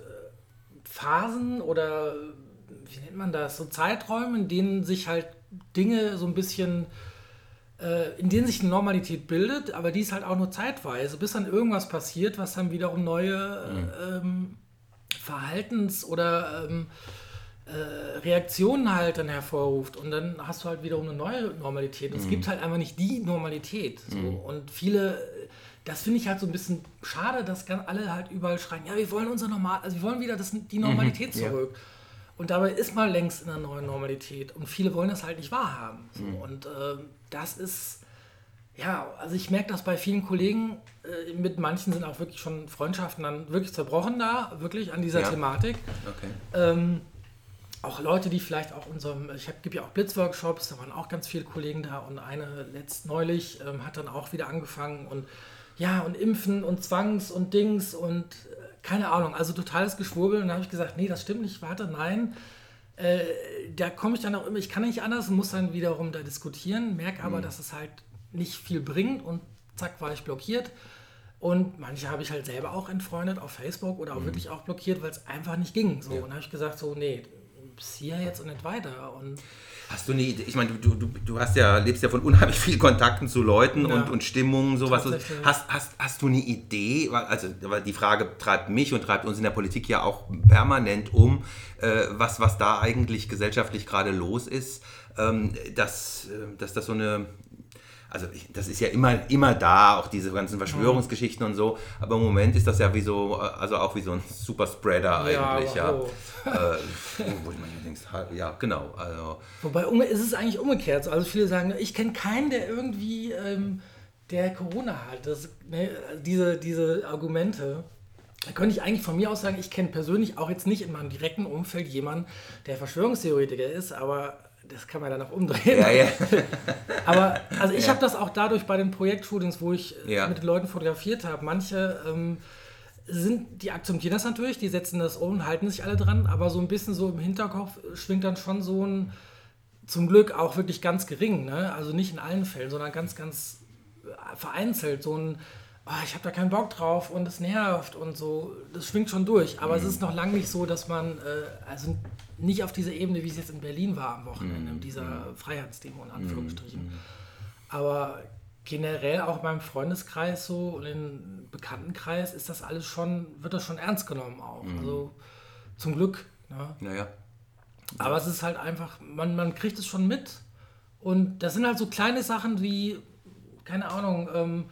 Phasen oder wie nennt man das, so Zeiträume, in denen sich halt Dinge so ein bisschen, äh, in denen sich eine Normalität bildet, aber die ist halt auch nur zeitweise, bis dann irgendwas passiert, was dann wiederum neue mhm. ähm, Verhaltens- oder ähm, äh, Reaktionen halt dann hervorruft und dann hast du halt wiederum eine neue Normalität. Mhm. Es gibt halt einfach nicht die Normalität. So. Mhm. Und viele, das finde ich halt so ein bisschen schade, dass alle halt überall schreien, ja, wir wollen unser Normal, also wir wollen wieder das, die Normalität mhm. zurück. Ja. Und dabei ist man längst in einer neuen Normalität. Und viele wollen das halt nicht wahrhaben. So. Mhm. Und äh, das ist, ja, also ich merke das bei vielen Kollegen, äh, mit manchen sind auch wirklich schon Freundschaften dann wirklich zerbrochen da, wirklich an dieser ja. Thematik. Okay. Ähm, auch Leute, die vielleicht auch unserem, ich gebe ja auch Blitzworkshops, da waren auch ganz viele Kollegen da und eine letzt neulich ähm, hat dann auch wieder angefangen und ja, und Impfen und Zwangs und Dings und äh, keine Ahnung, also totales Geschwurbel. Und da habe ich gesagt, nee, das stimmt nicht, warte, nein. Äh, da komme ich dann auch immer, ich kann nicht anders, muss dann wiederum da diskutieren, merke aber, mhm. dass es halt nicht viel bringt und zack, war ich blockiert. Und manche habe ich halt selber auch entfreundet auf Facebook oder auch mhm. wirklich auch blockiert, weil es einfach nicht ging. So. Ja. Und habe ich gesagt, so, nee, bis hier jetzt und nicht weiter. Und Hast du eine Idee? Ich meine, du, du, du hast ja, lebst ja von unheimlich vielen Kontakten zu Leuten ja. und, und Stimmungen, sowas. Hast, hast, hast du eine Idee? Also die Frage treibt mich und treibt uns in der Politik ja auch permanent um, äh, was, was da eigentlich gesellschaftlich gerade los ist, ähm, dass, äh, dass das so eine also das ist ja immer, immer da, auch diese ganzen Verschwörungsgeschichten und so, aber im Moment ist das ja wie so, also auch wie so ein Superspreader eigentlich, ja. Oh. äh, wo ich manchmal denke, ja, genau. Also. Wobei ist es eigentlich umgekehrt. Also viele sagen, ich kenne keinen, der irgendwie, ähm, der Corona hat. Das, ne, diese, diese Argumente. Da könnte ich eigentlich von mir aus sagen, ich kenne persönlich auch jetzt nicht in meinem direkten Umfeld jemanden, der Verschwörungstheoretiker ist, aber das kann man dann auch umdrehen. Ja, ja. Aber also ich ja. habe das auch dadurch bei den Projektshootings, wo ich ja. mit den Leuten fotografiert habe. Manche ähm, sind, die akzeptieren das natürlich, die setzen das um, halten sich alle dran, aber so ein bisschen so im Hinterkopf schwingt dann schon so ein, zum Glück auch wirklich ganz gering, ne? also nicht in allen Fällen, sondern ganz, ganz vereinzelt so ein, oh, ich habe da keinen Bock drauf und es nervt und so, das schwingt schon durch, aber mhm. es ist noch lange nicht so, dass man, äh, also nicht auf dieser Ebene, wie es jetzt in Berlin war am Wochenende, mhm. dieser mhm. Freiheitsdemo in Anführungsstrichen. Mhm. Aber generell auch beim Freundeskreis so und im Bekanntenkreis ist das alles schon, wird das schon ernst genommen auch. Mhm. Also zum Glück. Ne? Naja. Aber es ist halt einfach, man, man kriegt es schon mit. Und das sind halt so kleine Sachen wie, keine Ahnung, ähm,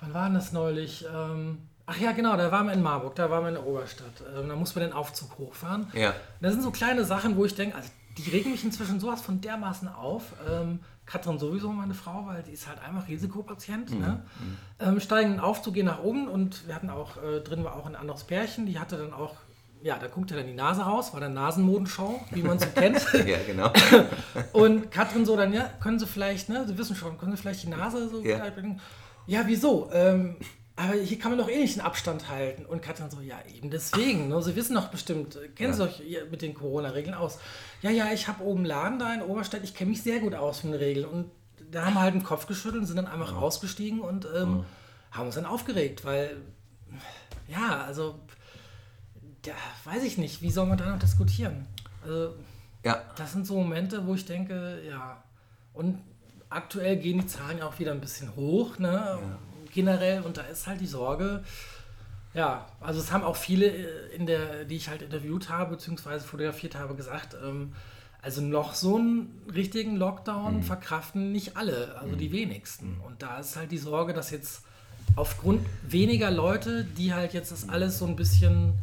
wann war das neulich? Ähm, Ach ja, genau, da waren wir in Marburg, da waren wir in der Oberstadt. Ähm, da mussten wir den Aufzug hochfahren. Ja. Das sind so kleine Sachen, wo ich denke, also die regen mich inzwischen sowas von dermaßen auf. Ähm, Katrin sowieso, meine Frau, weil die ist halt einfach Risikopatient. Mhm. Ne? Mhm. Ähm, steigen den Aufzug, gehen nach oben und wir hatten auch, äh, drin war auch ein anderes Pärchen, die hatte dann auch, ja, da guckte dann die Nase raus, war dann Nasenmodenshow, wie man so kennt. ja, genau. und Katrin so dann, ja, können Sie vielleicht, ne, Sie wissen schon, können Sie vielleicht die Nase so ja. Ja, wieso? Ähm, aber hier kann man doch eh nicht einen Abstand halten. Und Katrin so, ja, eben deswegen. Ne? Sie wissen doch bestimmt, kennen ja. Sie euch mit den Corona-Regeln aus? Ja, ja, ich habe oben Laden da in Oberstadt, ich kenne mich sehr gut aus mit den Regeln. Und da haben wir halt den Kopf geschüttelt und sind dann einfach ja. rausgestiegen und ähm, ja. haben uns dann aufgeregt, weil, ja, also, ja, weiß ich nicht, wie soll man da noch diskutieren? Also, ja. das sind so Momente, wo ich denke, ja. Und aktuell gehen die Zahlen ja auch wieder ein bisschen hoch, ne? Ja generell und da ist halt die Sorge, ja, also es haben auch viele äh, in der, die ich halt interviewt habe, beziehungsweise fotografiert habe, gesagt, ähm, also noch so einen richtigen Lockdown mhm. verkraften nicht alle, also mhm. die wenigsten. Mhm. Und da ist halt die Sorge, dass jetzt aufgrund weniger Leute, die halt jetzt das alles so ein bisschen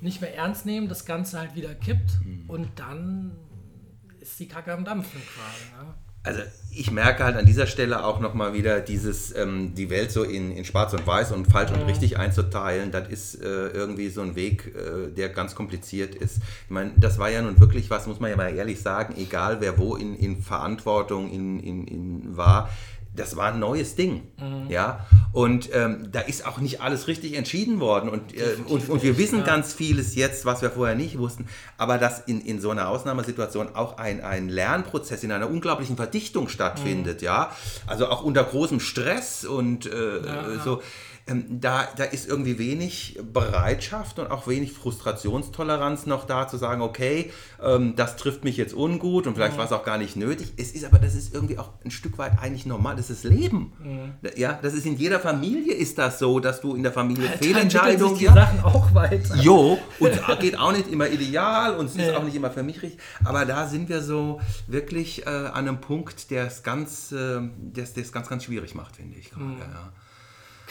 nicht mehr ernst nehmen, das Ganze halt wieder kippt mhm. und dann ist die Kacke am Dampfen quasi. Ne? Also ich merke halt an dieser Stelle auch nochmal wieder dieses, ähm, die Welt so in, in schwarz und weiß und falsch und richtig einzuteilen, das ist äh, irgendwie so ein Weg, äh, der ganz kompliziert ist. Ich meine, das war ja nun wirklich was, muss man ja mal ehrlich sagen, egal wer wo in, in Verantwortung in, in, in war, das war ein neues Ding. Mhm. Ja? Und ähm, da ist auch nicht alles richtig entschieden worden. Und, äh, und, und, wir wissen ja. ganz vieles jetzt, was wir vorher nicht wussten. Aber dass in, in so einer Ausnahmesituation auch ein, ein Lernprozess in einer unglaublichen Verdichtung stattfindet, mhm. ja. Also auch unter großem Stress und äh, ja, so ähm, da, da ist irgendwie wenig Bereitschaft und auch wenig Frustrationstoleranz noch da, zu sagen, okay, ähm, das trifft mich jetzt ungut und vielleicht mhm. war es auch gar nicht nötig. Es ist aber, das ist irgendwie auch ein Stück weit eigentlich normal. Das ist Leben. Mhm. Ja, das ist in jeder Familie ist das so, dass du in der Familie Alter, Fehlentscheidungen. die ja, Sachen auch weiter. Jo, und es geht auch nicht immer ideal und es ist auch nicht immer für mich richtig. Aber da sind wir so wirklich äh, an einem Punkt, der es ganz, äh, ganz, ganz schwierig macht, finde ich gerade. Mhm. Ja.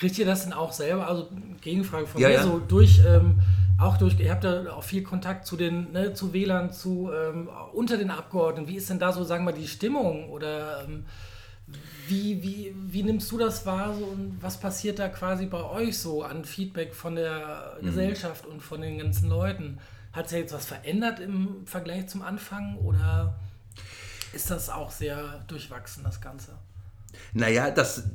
Kriegt ihr das denn auch selber? Also Gegenfrage von ja, mir, ja. so durch, ähm, auch durch, ihr habt ja auch viel Kontakt zu den, ne, zu Wählern, zu ähm, unter den Abgeordneten. Wie ist denn da so, sagen wir, die Stimmung? Oder ähm, wie, wie, wie nimmst du das wahr so, und was passiert da quasi bei euch so an Feedback von der mhm. Gesellschaft und von den ganzen Leuten? Hat sich jetzt was verändert im Vergleich zum Anfang oder ist das auch sehr durchwachsen, das Ganze? Naja, das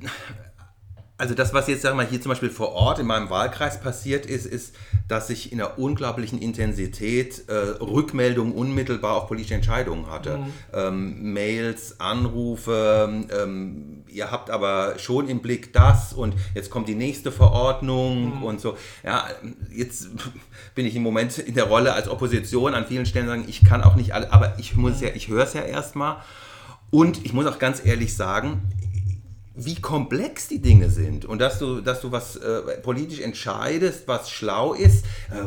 also das, was jetzt sagen wir, hier zum Beispiel vor Ort in meinem Wahlkreis passiert ist, ist, dass ich in einer unglaublichen Intensität äh, Rückmeldungen unmittelbar auf politische Entscheidungen hatte. Mhm. Ähm, Mails, Anrufe, ähm, ihr habt aber schon im Blick das und jetzt kommt die nächste Verordnung mhm. und so. Ja, jetzt bin ich im Moment in der Rolle als Opposition an vielen Stellen sagen, ich kann auch nicht alle, aber ich muss ja, ich höre es ja erstmal. Und ich muss auch ganz ehrlich sagen, wie komplex die Dinge sind und dass du, dass du was äh, politisch entscheidest, was schlau ist. Äh,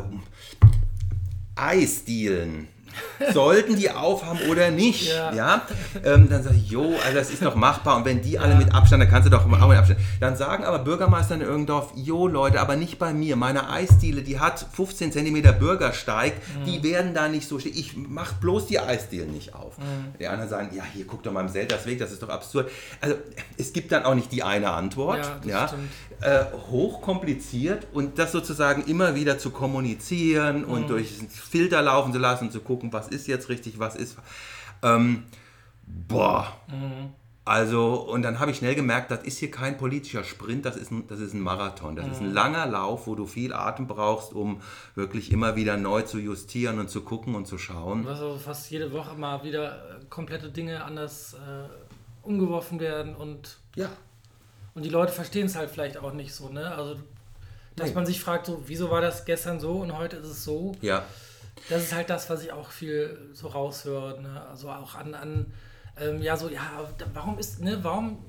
Eisdielen sollten die aufhaben oder nicht. Ja. ja? Ähm, dann sage ich, jo, also das ist doch machbar. Und wenn die ja. alle mit Abstand, dann kannst du doch auch mit Abstand. Dann sagen aber Bürgermeister in Irgendorf, jo Leute, aber nicht bei mir. Meine Eisdiele, die hat 15 cm Bürgersteig, mhm. die werden da nicht so stehen. Ich mache bloß die Eisdiele nicht auf. Mhm. Die anderen sagen, ja, hier guck doch mal im Seltersweg, das ist doch absurd. Also es gibt dann auch nicht die eine Antwort. Ja, ja? Äh, hochkompliziert und das sozusagen immer wieder zu kommunizieren mhm. und durch Filter laufen zu lassen und zu gucken, was ist jetzt richtig, was ist. Ähm, boah. Mhm. Also, und dann habe ich schnell gemerkt, das ist hier kein politischer Sprint, das ist ein, das ist ein Marathon. Das mhm. ist ein mhm. langer Lauf, wo du viel Atem brauchst, um wirklich immer wieder neu zu justieren und zu gucken und zu schauen. Also fast jede Woche mal wieder äh, komplette Dinge anders äh, umgeworfen werden und. Ja. Und die Leute verstehen es halt vielleicht auch nicht so, ne? Also, dass Nein. man sich fragt, so, wieso war das gestern so und heute ist es so? Ja. Das ist halt das, was ich auch viel so raushöre. Ne? Also auch an, an ähm, ja, so, ja, warum ist, ne, warum,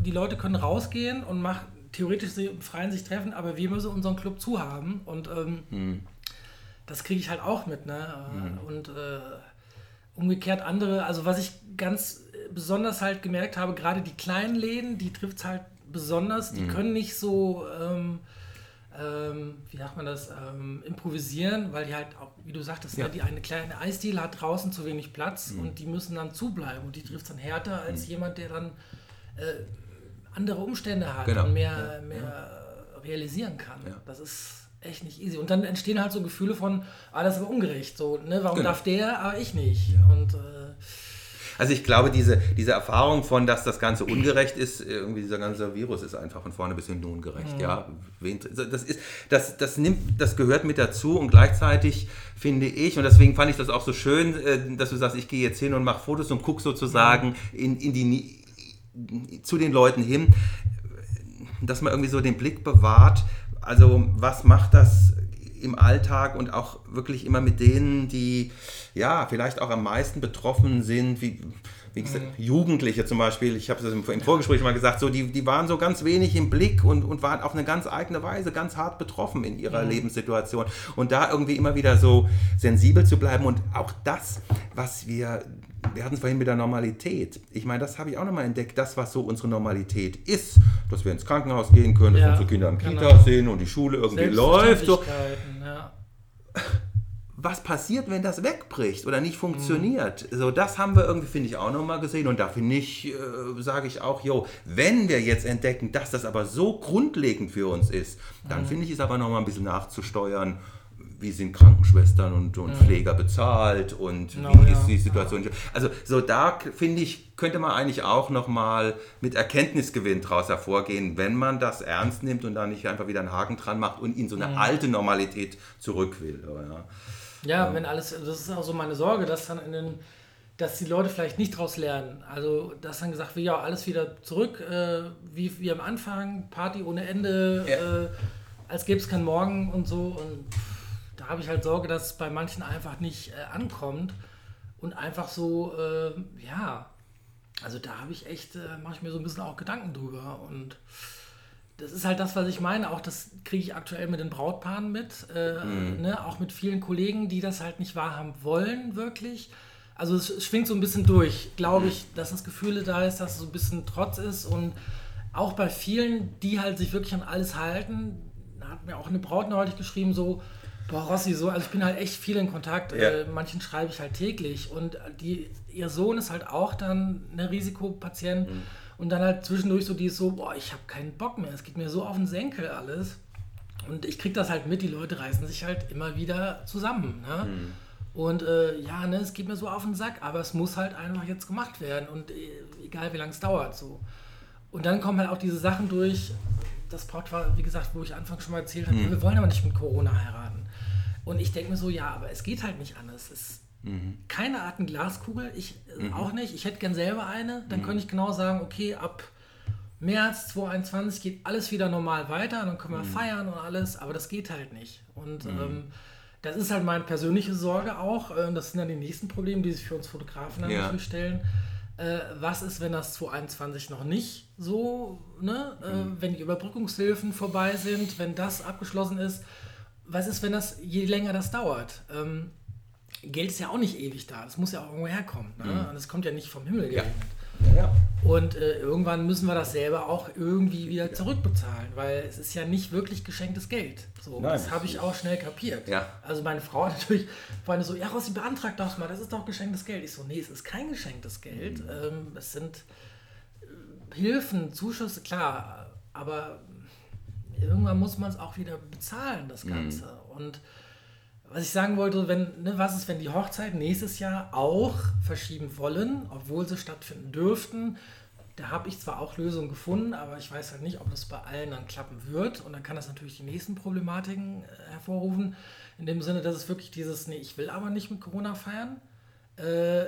die Leute können rausgehen und machen, theoretisch sie freien sich treffen, aber wir müssen unseren Club zu haben. Und ähm, hm. das kriege ich halt auch mit, ne? Hm. Und äh, umgekehrt andere, also was ich ganz besonders halt gemerkt habe, gerade die kleinen Läden, die trifft es halt besonders, die hm. können nicht so. Ähm, ähm, wie sagt man das, ähm, improvisieren, weil die halt auch, wie du sagtest, ja. ne, die eine kleine Eisdiele hat draußen zu wenig Platz mhm. und die müssen dann zubleiben und die trifft es dann härter als mhm. jemand, der dann äh, andere Umstände hat genau. und mehr, ja. mehr ja. realisieren kann. Das ist echt nicht easy. Und dann entstehen halt so Gefühle von, ah, das ist aber ungerecht, so, ne, warum genau. darf der, aber ich nicht. Und äh, also ich glaube, diese, diese Erfahrung von, dass das Ganze ungerecht ist, irgendwie dieser ganze Virus ist einfach von vorne bis hinten ungerecht. Mhm. Ja, das ist, das, das nimmt, das gehört mit dazu und gleichzeitig finde ich, und deswegen fand ich das auch so schön, äh, dass du sagst, ich gehe jetzt hin und mache Fotos und gucke sozusagen in, in die, zu den Leuten hin, dass man irgendwie so den Blick bewahrt. Also was macht das im Alltag und auch wirklich immer mit denen, die ja vielleicht auch am meisten betroffen sind, wie, wie gesagt, mhm. Jugendliche zum Beispiel, ich habe es im Vorgespräch mal gesagt, so, die, die waren so ganz wenig im Blick und, und waren auf eine ganz eigene Weise ganz hart betroffen in ihrer mhm. Lebenssituation. Und da irgendwie immer wieder so sensibel zu bleiben und auch das, was wir wir hatten es vorhin mit der Normalität. Ich meine, das habe ich auch nochmal entdeckt, das, was so unsere Normalität ist, dass wir ins Krankenhaus gehen können, dass ja, unsere Kinder im genau. Kita sind und die Schule irgendwie läuft. So. Ja. Was passiert, wenn das wegbricht oder nicht funktioniert? Mhm. So, das haben wir irgendwie, finde ich, auch nochmal gesehen. Und da finde ich, äh, sage ich auch, jo, wenn wir jetzt entdecken, dass das aber so grundlegend für uns ist, dann mhm. finde ich es aber nochmal ein bisschen nachzusteuern wie sind Krankenschwestern und, und mhm. Pfleger bezahlt und genau, wie ist die Situation. Ja. Also so da finde ich, könnte man eigentlich auch nochmal mit Erkenntnisgewinn daraus hervorgehen, wenn man das ernst nimmt und da nicht einfach wieder einen Haken dran macht und in so eine mhm. alte Normalität zurück will. Ja, ja ähm. wenn alles, das ist auch so meine Sorge, dass dann in den dass die Leute vielleicht nicht daraus lernen. Also, dass dann gesagt wird, ja, alles wieder zurück, äh, wie, wie am Anfang, Party ohne Ende, ja. äh, als gäbe es keinen Morgen und so. Und habe ich halt Sorge, dass es bei manchen einfach nicht äh, ankommt und einfach so, äh, ja, also da habe ich echt, äh, mache ich mir so ein bisschen auch Gedanken drüber und das ist halt das, was ich meine. Auch das kriege ich aktuell mit den Brautpaaren mit. Äh, mhm. ne? Auch mit vielen Kollegen, die das halt nicht wahrhaben wollen, wirklich. Also es schwingt so ein bisschen durch, glaube ich, dass das Gefühl da ist, dass es so ein bisschen Trotz ist. Und auch bei vielen, die halt sich wirklich an alles halten, hat mir auch eine Braut neulich geschrieben, so, boah, Rossi, so, also ich bin halt echt viel in Kontakt. Ja. Äh, manchen schreibe ich halt täglich. Und die, ihr Sohn ist halt auch dann ein Risikopatient. Mhm. Und dann halt zwischendurch so die ist so, boah, ich habe keinen Bock mehr. Es geht mir so auf den Senkel alles. Und ich kriege das halt mit, die Leute reißen sich halt immer wieder zusammen. Ne? Mhm. Und äh, ja, ne, es geht mir so auf den Sack, aber es muss halt einfach jetzt gemacht werden. Und äh, egal wie lange es dauert. so. Und dann kommen halt auch diese Sachen durch, das Brautpaar, wie gesagt, wo ich anfangs schon mal erzählt habe, mhm. wir wollen aber nicht mit Corona heiraten. Und ich denke mir so, ja, aber es geht halt nicht anders. Es, mhm. Keine Art Glaskugel, ich äh, mhm. auch nicht. Ich hätte gern selber eine. Dann mhm. könnte ich genau sagen, okay, ab März 2021 geht alles wieder normal weiter, dann können wir mhm. feiern und alles, aber das geht halt nicht. Und mhm. ähm, das ist halt meine persönliche Sorge auch. Äh, das sind dann die nächsten Probleme, die sich für uns Fotografen dann ja. natürlich stellen äh, was ist, wenn das 2021 noch nicht so, ne? Äh, mhm. wenn die Überbrückungshilfen vorbei sind, wenn das abgeschlossen ist. Was ist, wenn das, je länger das dauert? Ähm, Geld ist ja auch nicht ewig da, das muss ja auch irgendwo herkommen. Ne? Mhm. Und es kommt ja nicht vom Himmel geregnet. Ja. Ja. Und äh, irgendwann müssen wir das selber auch irgendwie wieder zurückbezahlen, weil es ist ja nicht wirklich geschenktes Geld. So, Nein, das habe ich auch schnell kapiert. Also meine Frau hat natürlich vorhin so, ja, Rossi, beantrag das mal, das ist doch geschenktes Geld. Ich so, nee, es ist kein geschenktes Geld. Mhm. Ähm, es sind äh, Hilfen, Zuschüsse, klar, aber irgendwann muss man es auch wieder bezahlen, das mhm. Ganze. Mhm. Und was ich sagen wollte, wenn, ne, was ist, wenn die Hochzeit nächstes Jahr auch verschieben wollen, obwohl sie stattfinden dürften? Da habe ich zwar auch Lösungen gefunden, aber ich weiß halt nicht, ob das bei allen dann klappen wird. Und dann kann das natürlich die nächsten Problematiken äh, hervorrufen. In dem Sinne, dass es wirklich dieses, nee, ich will aber nicht mit Corona feiern. Äh,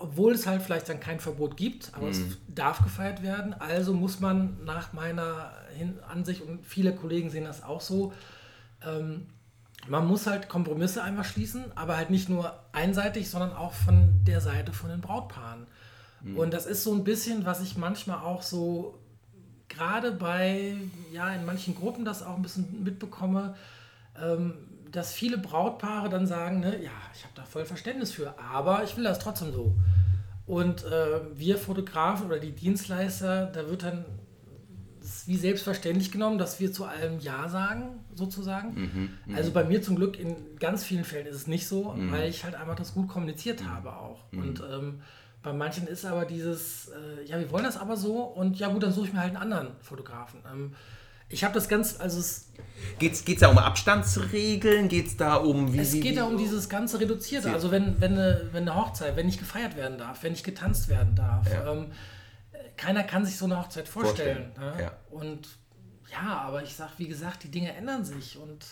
obwohl es halt vielleicht dann kein Verbot gibt, aber mhm. es darf gefeiert werden. Also muss man nach meiner Ansicht, und viele Kollegen sehen das auch so, ähm, man muss halt Kompromisse einmal schließen, aber halt nicht nur einseitig, sondern auch von der Seite von den Brautpaaren. Mhm. Und das ist so ein bisschen, was ich manchmal auch so gerade bei, ja, in manchen Gruppen das auch ein bisschen mitbekomme, ähm, dass viele Brautpaare dann sagen, ne, ja, ich habe da voll Verständnis für, aber ich will das trotzdem so. Und äh, wir Fotografen oder die Dienstleister, da wird dann wie selbstverständlich genommen, dass wir zu allem Ja sagen, sozusagen. Mhm, mhm, also bei mir zum Glück in ganz vielen Fällen ist es nicht so, mhm. weil ich halt einfach das gut kommuniziert mhm. habe auch. Mhm. Und ähm, bei manchen ist aber dieses, äh, ja, wir wollen das aber so und ja gut, dann suche ich mir halt einen anderen Fotografen. Ähm, ich habe das ganz, also es. Geht es da um Abstandsregeln? Geht es da um wie Es geht da um dieses ganze Reduzierte. Also wenn, wenn, eine, wenn eine Hochzeit, wenn nicht gefeiert werden darf, wenn nicht getanzt werden darf. Ja. Ähm, keiner kann sich so eine Hochzeit vorstellen. vorstellen. Ne? Ja. Und ja, aber ich sag, wie gesagt, die Dinge ändern sich und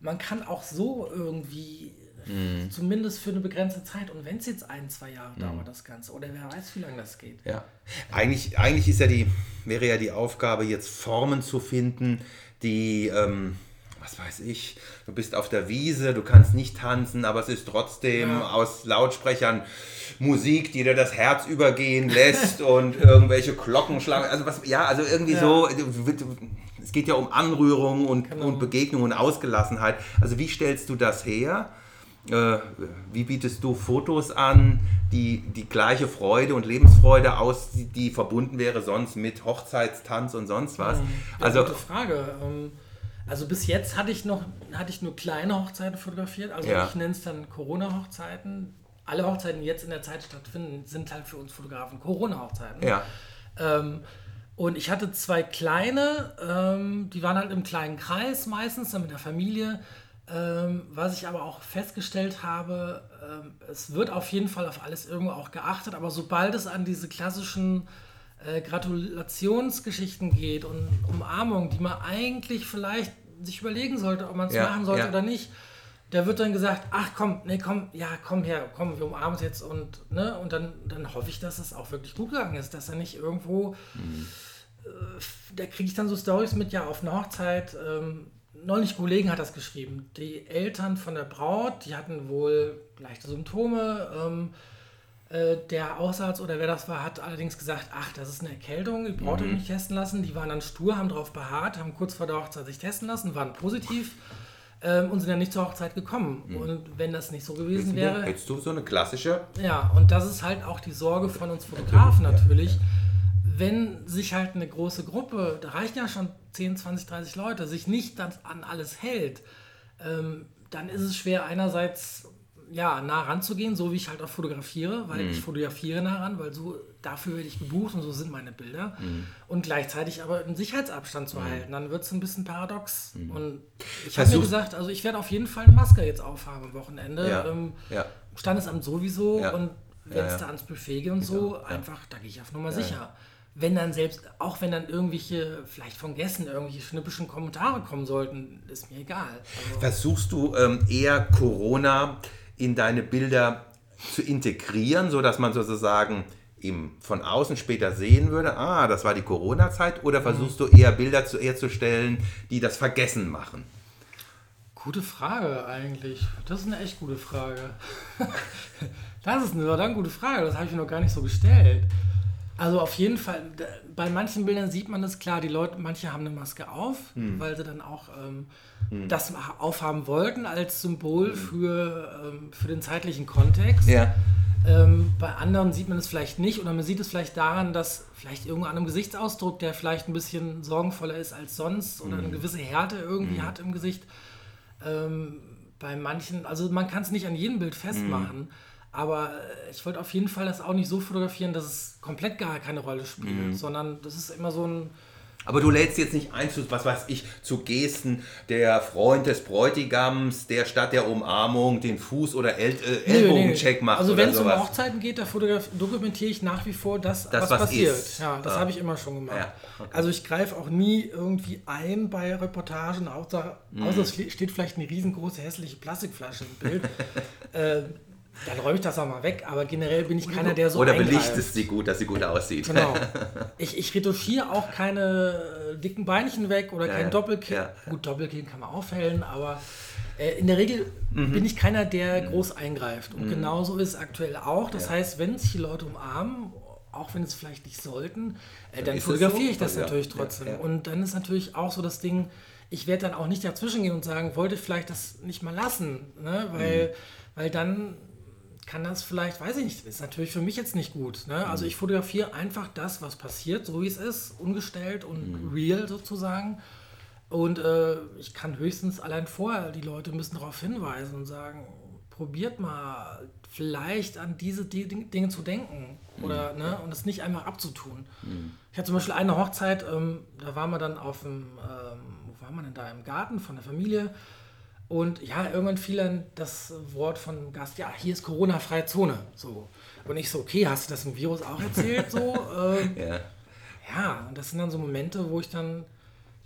man kann auch so irgendwie, mhm. zumindest für eine begrenzte Zeit, und wenn es jetzt ein, zwei Jahre mhm. dauert, das Ganze, oder wer weiß, wie lange das geht. Ja, eigentlich, eigentlich ist ja die, wäre ja die Aufgabe, jetzt Formen zu finden, die ähm, was weiß ich, du bist auf der Wiese, du kannst nicht tanzen, aber es ist trotzdem ja. aus Lautsprechern Musik, die dir das Herz übergehen lässt und irgendwelche Glockenschlangen, also was, ja, also irgendwie ja. so, es geht ja um Anrührung und, genau. und Begegnung und Ausgelassenheit. Also wie stellst du das her? Äh, wie bietest du Fotos an, die die gleiche Freude und Lebensfreude aus, die, die verbunden wäre sonst mit Hochzeitstanz und sonst was? Ja, also gute Frage. Also bis jetzt hatte ich noch hatte ich nur kleine Hochzeiten fotografiert. Also ja. ich nenne es dann Corona-Hochzeiten. Alle Hochzeiten, die jetzt in der Zeit stattfinden, sind halt für uns Fotografen Corona-Hochzeiten. Ja. Ähm, und ich hatte zwei kleine, ähm, die waren halt im kleinen Kreis meistens, dann mit der Familie. Ähm, was ich aber auch festgestellt habe, ähm, es wird auf jeden Fall auf alles irgendwo auch geachtet, aber sobald es an diese klassischen äh, Gratulationsgeschichten geht und Umarmungen, die man eigentlich vielleicht sich überlegen sollte, ob man es ja, machen sollte ja. oder nicht, da wird dann gesagt, ach komm, nee, komm, ja, komm her, komm, wir umarmen uns jetzt und, ne, und dann, dann hoffe ich, dass es auch wirklich gut gegangen ist, dass er nicht irgendwo, mhm. äh, da kriege ich dann so Stories mit, ja, auf einer Hochzeit, ähm, neulich Kollegen hat das geschrieben, die Eltern von der Braut, die hatten wohl leichte Symptome, ähm, äh, der Hausarzt oder wer das war, hat allerdings gesagt, ach, das ist eine Erkältung, ich brauche mhm. nicht testen lassen. Die waren dann stur, haben darauf beharrt, haben kurz vor der Hochzeit sich testen lassen, waren positiv ähm, und sind dann nicht zur Hochzeit gekommen. Mhm. Und wenn das nicht so gewesen wäre... Hättest du so eine klassische... Ja, und das ist halt auch die Sorge von uns Fotografen natürlich. Ja, ja. Wenn sich halt eine große Gruppe, da reichen ja schon 10, 20, 30 Leute, sich nicht an alles hält, ähm, dann ist es schwer einerseits ja, nah ranzugehen, so wie ich halt auch fotografiere, weil mhm. ich fotografiere nah ran, weil so dafür werde ich gebucht und so sind meine Bilder. Mhm. Und gleichzeitig aber einen Sicherheitsabstand zu mhm. halten, dann wird es ein bisschen paradox. Mhm. Und ich habe mir gesagt, also ich werde auf jeden Fall eine Maske jetzt aufhaben am Wochenende. Ja. Ähm, ja. Standesamt sowieso ja. und wenn es da ans Buffet geht und so, einfach, da gehe ich auf Nummer sicher wenn dann selbst, auch wenn dann irgendwelche, vielleicht von Gästen, irgendwelche schnippischen Kommentare kommen sollten, ist mir egal. Also Versuchst du ähm, eher Corona in deine Bilder zu integrieren, sodass man sozusagen ihm von außen später sehen würde, ah, das war die Corona-Zeit, oder mhm. versuchst du eher Bilder zu, herzustellen, die das Vergessen machen? Gute Frage eigentlich. Das ist eine echt gute Frage. das ist eine verdammt gute Frage, das habe ich mir noch gar nicht so gestellt. Also auf jeden Fall, bei manchen Bildern sieht man das klar, die Leute, manche haben eine Maske auf, hm. weil sie dann auch ähm, hm. das aufhaben wollten als Symbol hm. für, ähm, für den zeitlichen Kontext. Ja. Ähm, bei anderen sieht man es vielleicht nicht oder man sieht es vielleicht daran, dass vielleicht irgendwo an einem Gesichtsausdruck, der vielleicht ein bisschen sorgenvoller ist als sonst oder eine hm. gewisse Härte irgendwie hm. hat im Gesicht. Ähm, bei manchen, also man kann es nicht an jedem Bild festmachen. Aber äh, ich wollte auf jeden Fall das auch nicht so fotografieren, dass es komplett gar keine Rolle spielt, mhm. sondern das ist immer so ein. Aber du lädst jetzt nicht ein zu, was weiß ich, zu Gesten der Freund des Bräutigams, der statt der Umarmung den Fuß- oder El äh, Ellbogencheck macht. Also wenn es um Hochzeiten geht, da dokumentiere ich nach wie vor das, das was, was, passiert. Ist. Ja, das ja. habe ich immer schon gemacht. Ja, okay. Also ich greife auch nie irgendwie ein bei Reportagen, außer, mhm. außer es steht vielleicht eine riesengroße hässliche Plastikflasche im Bild. äh, dann räume ich das auch mal weg, aber generell bin ich keiner, der so. Oder belichtest sie gut, dass sie gut aussieht. Genau. Ich, ich retuschiere auch keine äh, dicken Beinchen weg oder ja, kein ja. Doppelkinn. Ja, gut, Doppelkinn kann man aufhellen, aber äh, in der Regel mhm. bin ich keiner, der mhm. groß eingreift. Und mhm. genauso ist es aktuell auch. Das heißt, wenn sich die Leute umarmen, auch wenn es vielleicht nicht sollten, äh, dann fotografiere so? ich das natürlich trotzdem. Und dann ist natürlich auch so das Ding, ich werde dann auch nicht dazwischen gehen und sagen, wollte vielleicht das nicht mal lassen, ne? weil, mhm. weil dann kann das vielleicht, weiß ich nicht, ist natürlich für mich jetzt nicht gut. Ne? Also mhm. ich fotografiere einfach das, was passiert, so wie es ist, ungestellt und mhm. real sozusagen. Und äh, ich kann höchstens allein vorher, die Leute müssen darauf hinweisen und sagen, probiert mal vielleicht an diese Dinge zu denken oder mhm. ne, und es nicht einfach abzutun. Mhm. Ich hatte zum Beispiel eine Hochzeit, ähm, da waren wir dann auf dem, ähm, wo waren wir denn da im Garten von der Familie und ja, irgendwann fiel dann das Wort von Gast, ja, hier ist Corona-freie Zone. So. Und ich so, okay, hast du das im Virus auch erzählt? So, ähm, ja. ja, und das sind dann so Momente, wo ich dann,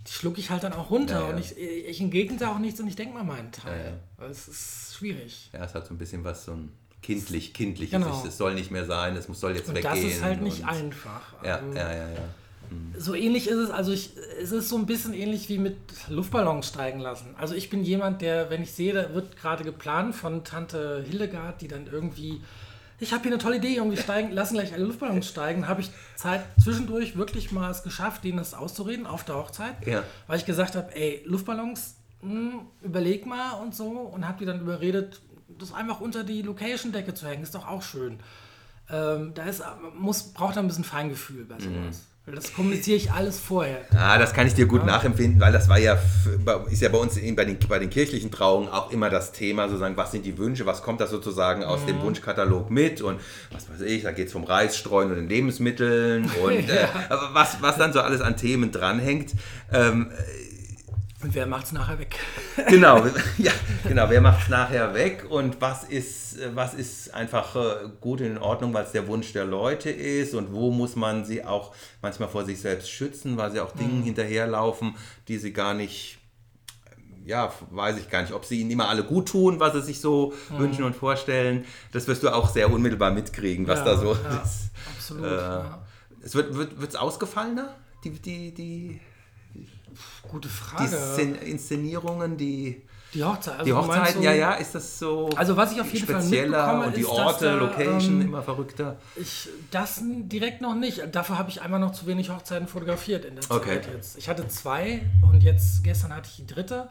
die schlucke ich halt dann auch runter. Ja, ja. Und ich, ich entgegne da auch nichts und ich denke mal meinen Teil. Ja, es ist schwierig. Ja, es hat so ein bisschen was so ein kindlich, kindliches. Genau. Es soll nicht mehr sein, es soll jetzt und weggehen. Das ist halt nicht einfach. Ja, ähm, ja, ja, ja. So ähnlich ist es, also ich, es ist so ein bisschen ähnlich wie mit Luftballons steigen lassen. Also ich bin jemand, der, wenn ich sehe, da wird gerade geplant von Tante Hildegard, die dann irgendwie, ich habe hier eine tolle Idee, irgendwie steigen, lassen gleich alle Luftballons steigen, habe ich Zeit zwischendurch wirklich mal es geschafft, denen das auszureden auf der Hochzeit, ja. weil ich gesagt habe, ey, Luftballons, mh, hm, überleg mal und so und habe die dann überredet, das einfach unter die Location-Decke zu hängen, ist doch auch schön. Ähm, da ist, muss, braucht er ein bisschen Feingefühl bei sowas. Mhm. Das kommuniziere ich alles vorher. Ah, das kann ich dir gut ja. nachempfinden, weil das war ja, ist ja bei uns bei den, bei den kirchlichen Trauungen auch immer das Thema, sozusagen, was sind die Wünsche, was kommt da sozusagen aus mhm. dem Wunschkatalog mit und was weiß ich, da geht es vom Reisstreuen und den Lebensmitteln und ja. äh, was, was dann so alles an Themen dranhängt. Ähm, Und wer macht es nachher weg? genau, ja, genau, wer macht es nachher weg und was ist, was ist einfach äh, gut in Ordnung, weil es der Wunsch der Leute ist und wo muss man sie auch manchmal vor sich selbst schützen, weil sie auch Dingen mhm. hinterherlaufen, die sie gar nicht, ja, weiß ich gar nicht, ob sie ihnen immer alle gut tun, was sie sich so mhm. wünschen und vorstellen. Das wirst du auch sehr unmittelbar mitkriegen, was ja, da so ja, ist. Absolut. Äh, ja. Es wird es wird, ausgefallener, die, die, die Gute Frage. Die Inszenierungen, die. Die, Hochzeit, also die Hochzeiten, ja, ja, ist das so also was ich auf jeden Fall mitbekomme, und die Orte, da, Location ähm, immer verrückter. Ich, das direkt noch nicht. Dafür habe ich einmal noch zu wenig Hochzeiten fotografiert in der okay. Zeit jetzt. Ich hatte zwei und jetzt gestern hatte ich die dritte.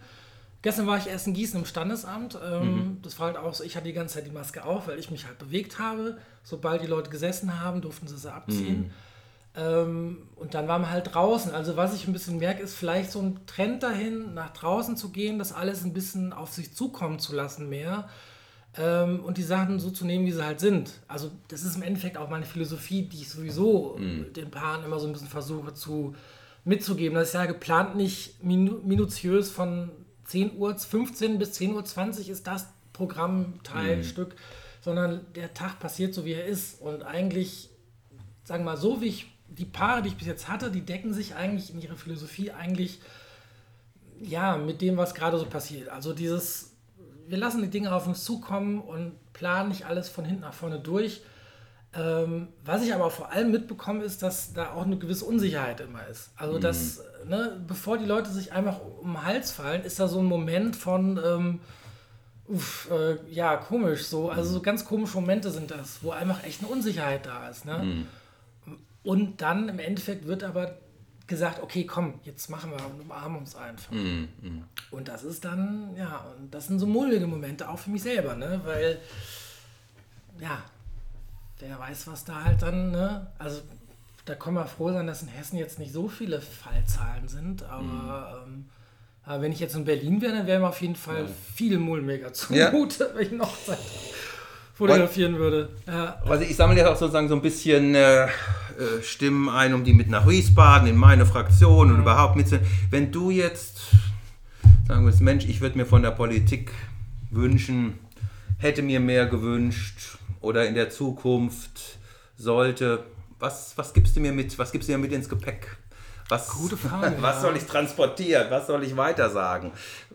Gestern war ich erst in Gießen im Standesamt. Ähm, mhm. Das war halt auch so, ich hatte die ganze Zeit die Maske auf, weil ich mich halt bewegt habe. Sobald die Leute gesessen haben, durften sie sie abziehen. Mhm. Ähm, und dann waren wir halt draußen. Also was ich ein bisschen merke, ist vielleicht so ein Trend dahin, nach draußen zu gehen, das alles ein bisschen auf sich zukommen zu lassen mehr ähm, und die Sachen so zu nehmen, wie sie halt sind. Also das ist im Endeffekt auch meine Philosophie, die ich sowieso mhm. den Paaren immer so ein bisschen versuche zu mitzugeben. Das ist ja geplant nicht minu minutiös von 10 Uhr 15 bis 10 Uhr 20 ist das Programmteilstück, mhm. sondern der Tag passiert so, wie er ist. Und eigentlich, sagen wir mal, so wie ich die Paare, die ich bis jetzt hatte, die decken sich eigentlich in ihrer Philosophie eigentlich ja mit dem, was gerade so passiert. Also dieses, wir lassen die Dinge auf uns zukommen und planen nicht alles von hinten nach vorne durch. Ähm, was ich aber vor allem mitbekomme, ist, dass da auch eine gewisse Unsicherheit immer ist. Also, mhm. dass, ne, bevor die Leute sich einfach um den Hals fallen, ist da so ein Moment von, ähm, uff, äh, ja, komisch, so. Also, so ganz komische Momente sind das, wo einfach echt eine Unsicherheit da ist. Ne? Mhm. Und dann im Endeffekt wird aber gesagt, okay, komm, jetzt machen wir und umarmen uns einfach. Mm, mm. Und das ist dann, ja, und das sind so mulmige Momente, auch für mich selber, ne? Weil, ja, wer weiß, was da halt dann, ne? Also, da können wir froh sein, dass in Hessen jetzt nicht so viele Fallzahlen sind, aber, mm. ähm, aber wenn ich jetzt in Berlin wäre, dann wäre mir auf jeden Fall ja. viel mulmiger zumute, ja. wenn ich noch Zeit fotografieren würde. Ja. Also ich sammle jetzt auch sozusagen so ein bisschen äh, äh, Stimmen ein, um die mit nach Wiesbaden in meine Fraktion und mhm. überhaupt mitzunehmen. Wenn du jetzt sagen wirst, Mensch, ich würde mir von der Politik wünschen, hätte mir mehr gewünscht oder in der Zukunft sollte, was, was gibst du mir mit, was gibst du mir mit ins Gepäck? Was, Gute Frage. Was ja. soll ich transportieren? Was soll ich weitersagen?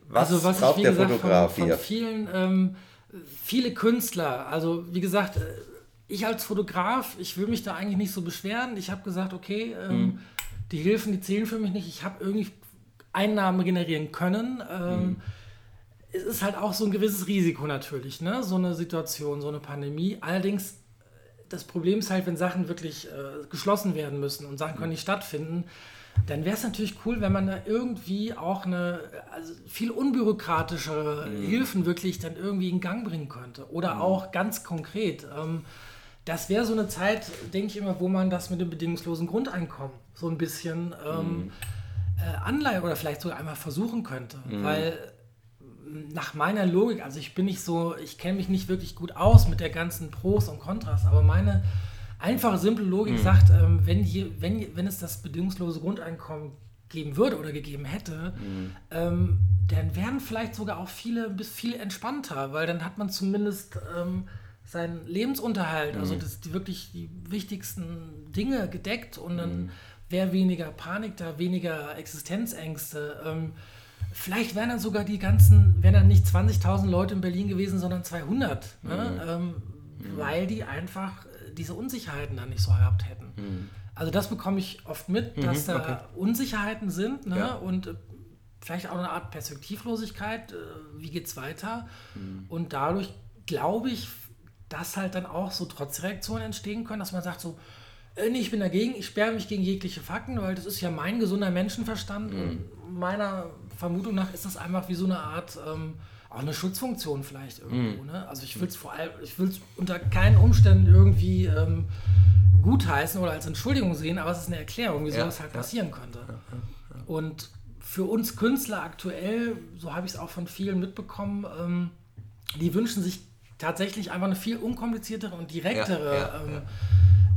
Was, also was braucht ich, der gesagt, Fotograf von, von vielen ähm, viele Künstler, also wie gesagt, äh, ich als Fotograf, ich will mich da eigentlich nicht so beschweren. Ich habe gesagt, okay, ähm, mhm. die Hilfen, die zählen für mich nicht. Ich habe irgendwie Einnahmen generieren können. Ähm, mhm. Es ist halt auch so ein gewisses Risiko natürlich, ne? so eine Situation, so eine Pandemie. Allerdings, das Problem ist halt, wenn Sachen wirklich äh, geschlossen werden müssen und Sachen können nicht stattfinden, dann wäre es natürlich cool, wenn man da irgendwie auch eine also viel unbürokratischere mhm. Hilfen wirklich dann irgendwie in Gang bringen könnte. Oder mhm. auch ganz konkret. Ähm, das wäre so eine Zeit, denke ich immer, wo man das mit dem bedingungslosen Grundeinkommen so ein bisschen ähm, mhm. äh, Anleihe oder vielleicht sogar einmal versuchen könnte. Mhm. Weil nach meiner Logik, also ich bin nicht so, ich kenne mich nicht wirklich gut aus mit der ganzen Pros und Kontras, aber meine einfache, simple Logik mhm. sagt, ähm, wenn, hier, wenn, wenn es das bedingungslose Grundeinkommen geben würde oder gegeben hätte, mhm. ähm, dann wären vielleicht sogar auch viele bis viel entspannter, weil dann hat man zumindest ähm, seinen Lebensunterhalt, also mhm. also das, die wirklich die wichtigsten Dinge gedeckt und dann mhm. wäre weniger Panik da, weniger Existenzängste. Ähm, vielleicht wären dann sogar die ganzen, wären dann nicht 20.000 Leute in Berlin gewesen, sondern 200, ne? Mhm. Ähm, mhm. weil die einfach diese Unsicherheiten dann nicht so gehabt hätten. Mhm. Also das bekomme ich oft mit, mhm, dass mhm, okay. da Unsicherheiten sind ne? Ja. und äh, vielleicht auch eine Art Perspektivlosigkeit, äh, wie es weiter. Mhm. Und dadurch glaube ich, dass halt dann auch so Trotzreaktionen entstehen können, dass man sagt so, äh, nee, ich bin dagegen, ich sperre mich gegen jegliche Fakten, weil das ist ja mein gesunder Menschenverstand. Und mhm. meiner Vermutung nach ist das einfach wie so eine Art... Ähm, auch eine Schutzfunktion vielleicht irgendwo. Mm. Ne? Also ich will es vor allem, ich will es unter keinen Umständen irgendwie ähm, gutheißen oder als Entschuldigung sehen, aber es ist eine Erklärung, wie ja, sowas halt ja. passieren könnte. Ja, Und für uns Künstler aktuell, so habe ich es auch von vielen mitbekommen, ähm, die wünschen sich tatsächlich einfach eine viel unkompliziertere und direktere ähm,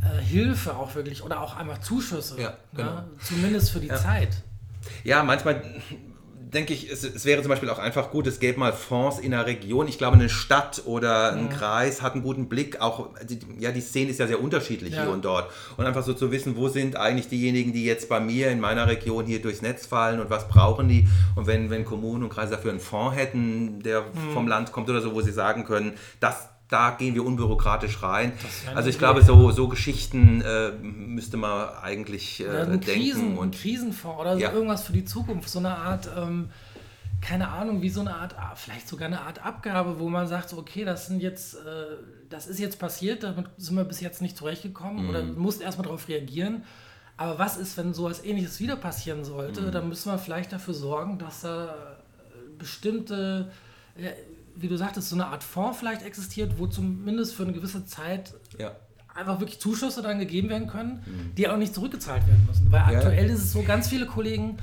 äh, Hilfe auch wirklich oder auch einfach Zuschüsse. Ne? Genau. Ne? Zumindest für die Zeit. Ja, manchmal denke ich, es, es, wäre zum Beispiel auch einfach gut, es gäbe mal Fonds in einer Region. Ich glaube, eine Stadt oder ein ja. Kreis hat einen guten Blick. Auch, die, ja, die Szene ist ja sehr unterschiedlich ja. hier und dort. Und einfach so zu wissen, wo sind eigentlich diejenigen, die jetzt bei mir in meiner Region hier durchs Netz fallen und was brauchen die. Und wenn, wenn Kommunen und Kreise dafür einen Fonds hätten, der mhm. vom Land kommt oder so, wo sie sagen können, das da gehen wir unbürokratisch rein. Also ich glaube, so, so Geschichten äh, müsste man eigentlich äh, denken. Krisen, und Krisenfonds oder ja. irgendwas für die Zukunft, so eine Art, ähm, keine Ahnung, wie so eine Art, ah, vielleicht sogar eine Art Abgabe, wo man sagt, okay, das sind jetzt, äh, das ist jetzt passiert, damit sind wir bis jetzt nicht zurechtgekommen mhm. oder mussten erstmal darauf reagieren. Aber was ist, wenn sowas ähnliches wieder passieren sollte? Mhm. Dann müssen wir vielleicht dafür sorgen, dass da bestimmte wie du sagtest, so eine Art Fonds vielleicht existiert, wo zumindest für eine gewisse Zeit ja. einfach wirklich Zuschüsse dann gegeben werden können, mhm. die auch nicht zurückgezahlt werden müssen. Weil ja. aktuell ist es so, ganz viele Kollegen,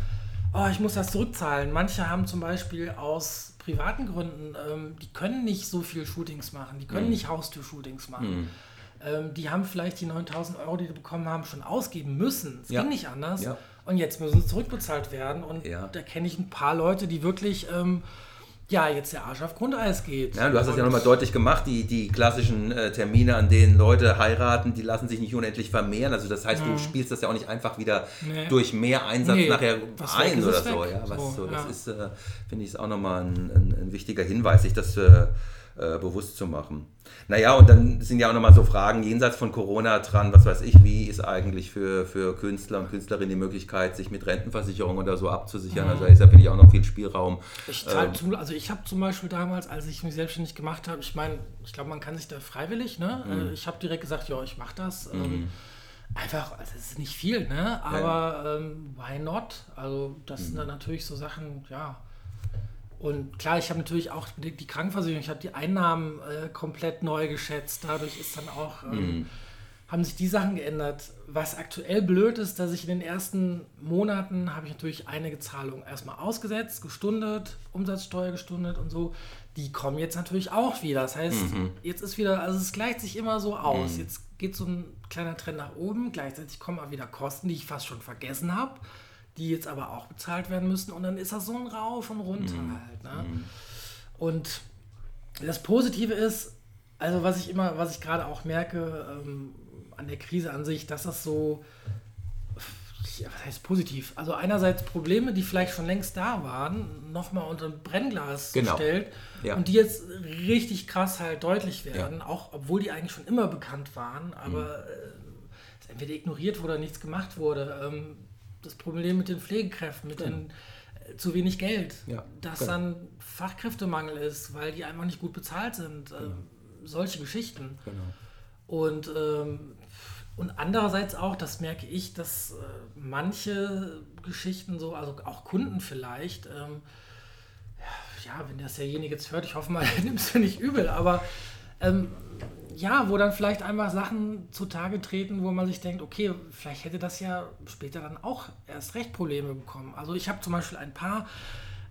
oh, ich muss das zurückzahlen. Manche haben zum Beispiel aus privaten Gründen, ähm, die können nicht so viel Shootings machen, die können mhm. nicht Haustür-Shootings machen. Mhm. Ähm, die haben vielleicht die 9000 Euro, die sie bekommen haben, schon ausgeben müssen. Es ja. ging nicht anders. Und jetzt müssen sie zurückbezahlt werden. Und da kenne ich ein paar Leute, die wirklich... Ähm, ja, jetzt der Arsch auf Grundeis geht. Ja, du hast es ja nochmal deutlich gemacht, die, die klassischen äh, Termine, an denen Leute heiraten, die lassen sich nicht unendlich vermehren. Also das heißt, ja. du spielst das ja auch nicht einfach wieder nee. durch mehr Einsatz nee, nachher ein oder so. Ja, was so, so das ist, äh, finde ich, auch nochmal ein, ein, ein, wichtiger Hinweis, sich das äh, äh, bewusst zu machen. Naja, und dann sind ja auch nochmal so Fragen jenseits von Corona dran, was weiß ich, wie ist eigentlich für, für Künstler und Künstlerinnen die Möglichkeit, sich mit Rentenversicherung oder so abzusichern? Mhm. Also da ist ja, finde ich, auch noch viel Spielraum. Ich ähm, also ich habe zum Beispiel damals, als ich mich selbstständig gemacht habe, ich meine, ich glaube, man kann sich da freiwillig, ne? Mhm. Äh, ich habe direkt gesagt, ja, ich mache das. Ähm, mhm. Einfach, also es ist nicht viel, ne? Aber ja. ähm, why not? Also das sind dann natürlich so Sachen, ja und klar, ich habe natürlich auch die, Krankenversicherung, ich habe die Einnahmen äh, komplett neu geschätzt. Dadurch ist dann auch, ähm, mhm. haben sich die Sachen geändert. Was aktuell blöd ist, dass ich in den ersten Monaten habe ich natürlich einige Zahlungen erstmal ausgesetzt, gestundet, Umsatzsteuer gestundet und so. Die kommen jetzt natürlich auch wieder. Das heißt, mhm. jetzt ist wieder, also es gleicht sich immer so aus. Mhm. Jetzt geht so ein kleiner Trend nach oben. Gleichzeitig kommen auch wieder Kosten, die ich fast schon vergessen habe die jetzt aber auch bezahlt werden müssen. Und dann ist das so ein Rauf und runter mhm. halt. Ne? Mhm. Und das Positive ist, also was ich immer, was ich gerade auch merke ähm, an der Krise an sich, dass das so, ja, was heißt positiv? Also einerseits Probleme, die vielleicht schon längst da waren, nochmal unter ein Brennglas genau. gestellt ja. und die jetzt richtig krass halt deutlich werden, ja. auch obwohl die eigentlich schon immer bekannt waren, aber mhm. äh, entweder ignoriert wurde oder nichts gemacht wurde. Ähm, das Problem mit den Pflegekräften, mit genau. den äh, zu wenig Geld, ja, dass genau. dann Fachkräftemangel ist, weil die einfach nicht gut bezahlt sind. Äh, genau. Solche Geschichten. Genau. Und, ähm, und andererseits auch, das merke ich, dass äh, manche Geschichten so, also auch Kunden vielleicht, ähm, ja, wenn das derjenige jetzt hört, ich hoffe mal, nimmst du nicht übel, aber ähm, ja, wo dann vielleicht einfach Sachen zutage treten, wo man sich denkt, okay, vielleicht hätte das ja später dann auch erst recht Probleme bekommen. Also ich habe zum Beispiel ein paar,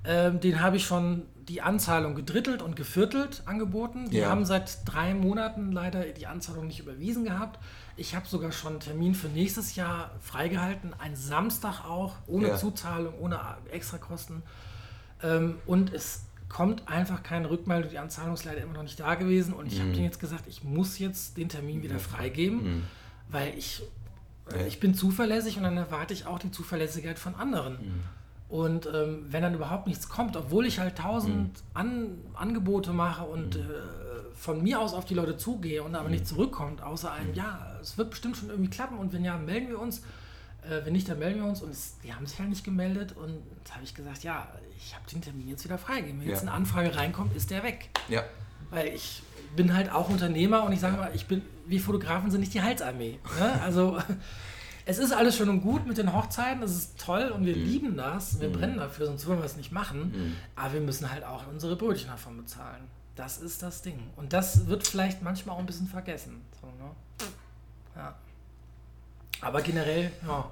ähm, den habe ich schon die Anzahlung gedrittelt und geviertelt angeboten. Die ja. haben seit drei Monaten leider die Anzahlung nicht überwiesen gehabt. Ich habe sogar schon einen Termin für nächstes Jahr freigehalten, ein Samstag auch, ohne ja. Zuzahlung, ohne Extrakosten. Ähm, und es kommt einfach keine Rückmeldung. Die Anzahlung ist leider immer noch nicht da gewesen. Und ich mhm. habe denen jetzt gesagt, ich muss jetzt den Termin wieder freigeben, mhm. weil ich, äh, ich bin zuverlässig und dann erwarte ich auch die Zuverlässigkeit von anderen. Mhm. Und ähm, wenn dann überhaupt nichts kommt, obwohl ich halt tausend mhm. An Angebote mache und mhm. äh, von mir aus auf die Leute zugehe und aber nicht mhm. zurückkommt, außer einem, ja, es wird bestimmt schon irgendwie klappen und wenn ja, melden wir uns. Äh, wenn nicht, dann melden wir uns. Und es, die haben sich halt nicht gemeldet. Und da habe ich gesagt, ja, ich habe den Termin jetzt wieder freigegeben. Wenn ja. jetzt eine Anfrage reinkommt, ist der weg. Ja. Weil ich bin halt auch Unternehmer und ich sage mal, ich bin, wie Fotografen sind nicht die Heilsarmee. Ne? Also es ist alles schön und gut mit den Hochzeiten, das ist toll und wir mhm. lieben das, wir mhm. brennen dafür, sonst würden wir es nicht machen. Mhm. Aber wir müssen halt auch unsere Brötchen davon bezahlen. Das ist das Ding. Und das wird vielleicht manchmal auch ein bisschen vergessen. So, ne? Ja. Aber generell, ja.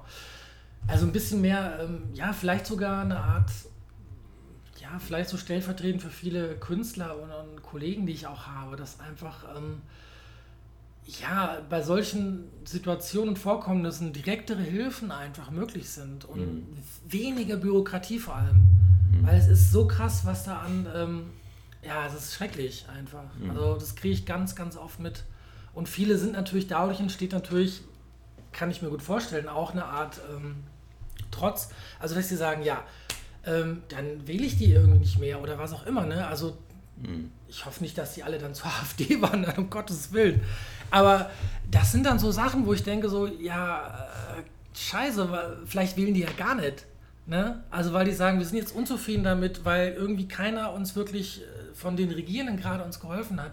Also ein bisschen mehr, ähm, ja, vielleicht sogar eine Art, ja, vielleicht so stellvertretend für viele Künstler und, und Kollegen, die ich auch habe, dass einfach, ähm, ja, bei solchen Situationen und Vorkommnissen direktere Hilfen einfach möglich sind und mhm. weniger Bürokratie vor allem. Mhm. Weil es ist so krass, was da an, ähm, ja, es ist schrecklich einfach. Mhm. Also das kriege ich ganz, ganz oft mit. Und viele sind natürlich, dadurch entsteht natürlich, kann ich mir gut vorstellen, auch eine Art ähm, Trotz. Also dass sie sagen, ja, ähm, dann wähle ich die irgendwie nicht mehr oder was auch immer. Ne? Also mhm. ich hoffe nicht, dass die alle dann zur AfD wandern, um Gottes Willen. Aber das sind dann so Sachen, wo ich denke so, ja, äh, scheiße, vielleicht wählen die ja gar nicht. Ne? Also weil die sagen, wir sind jetzt unzufrieden damit, weil irgendwie keiner uns wirklich äh, von den Regierenden gerade uns geholfen hat.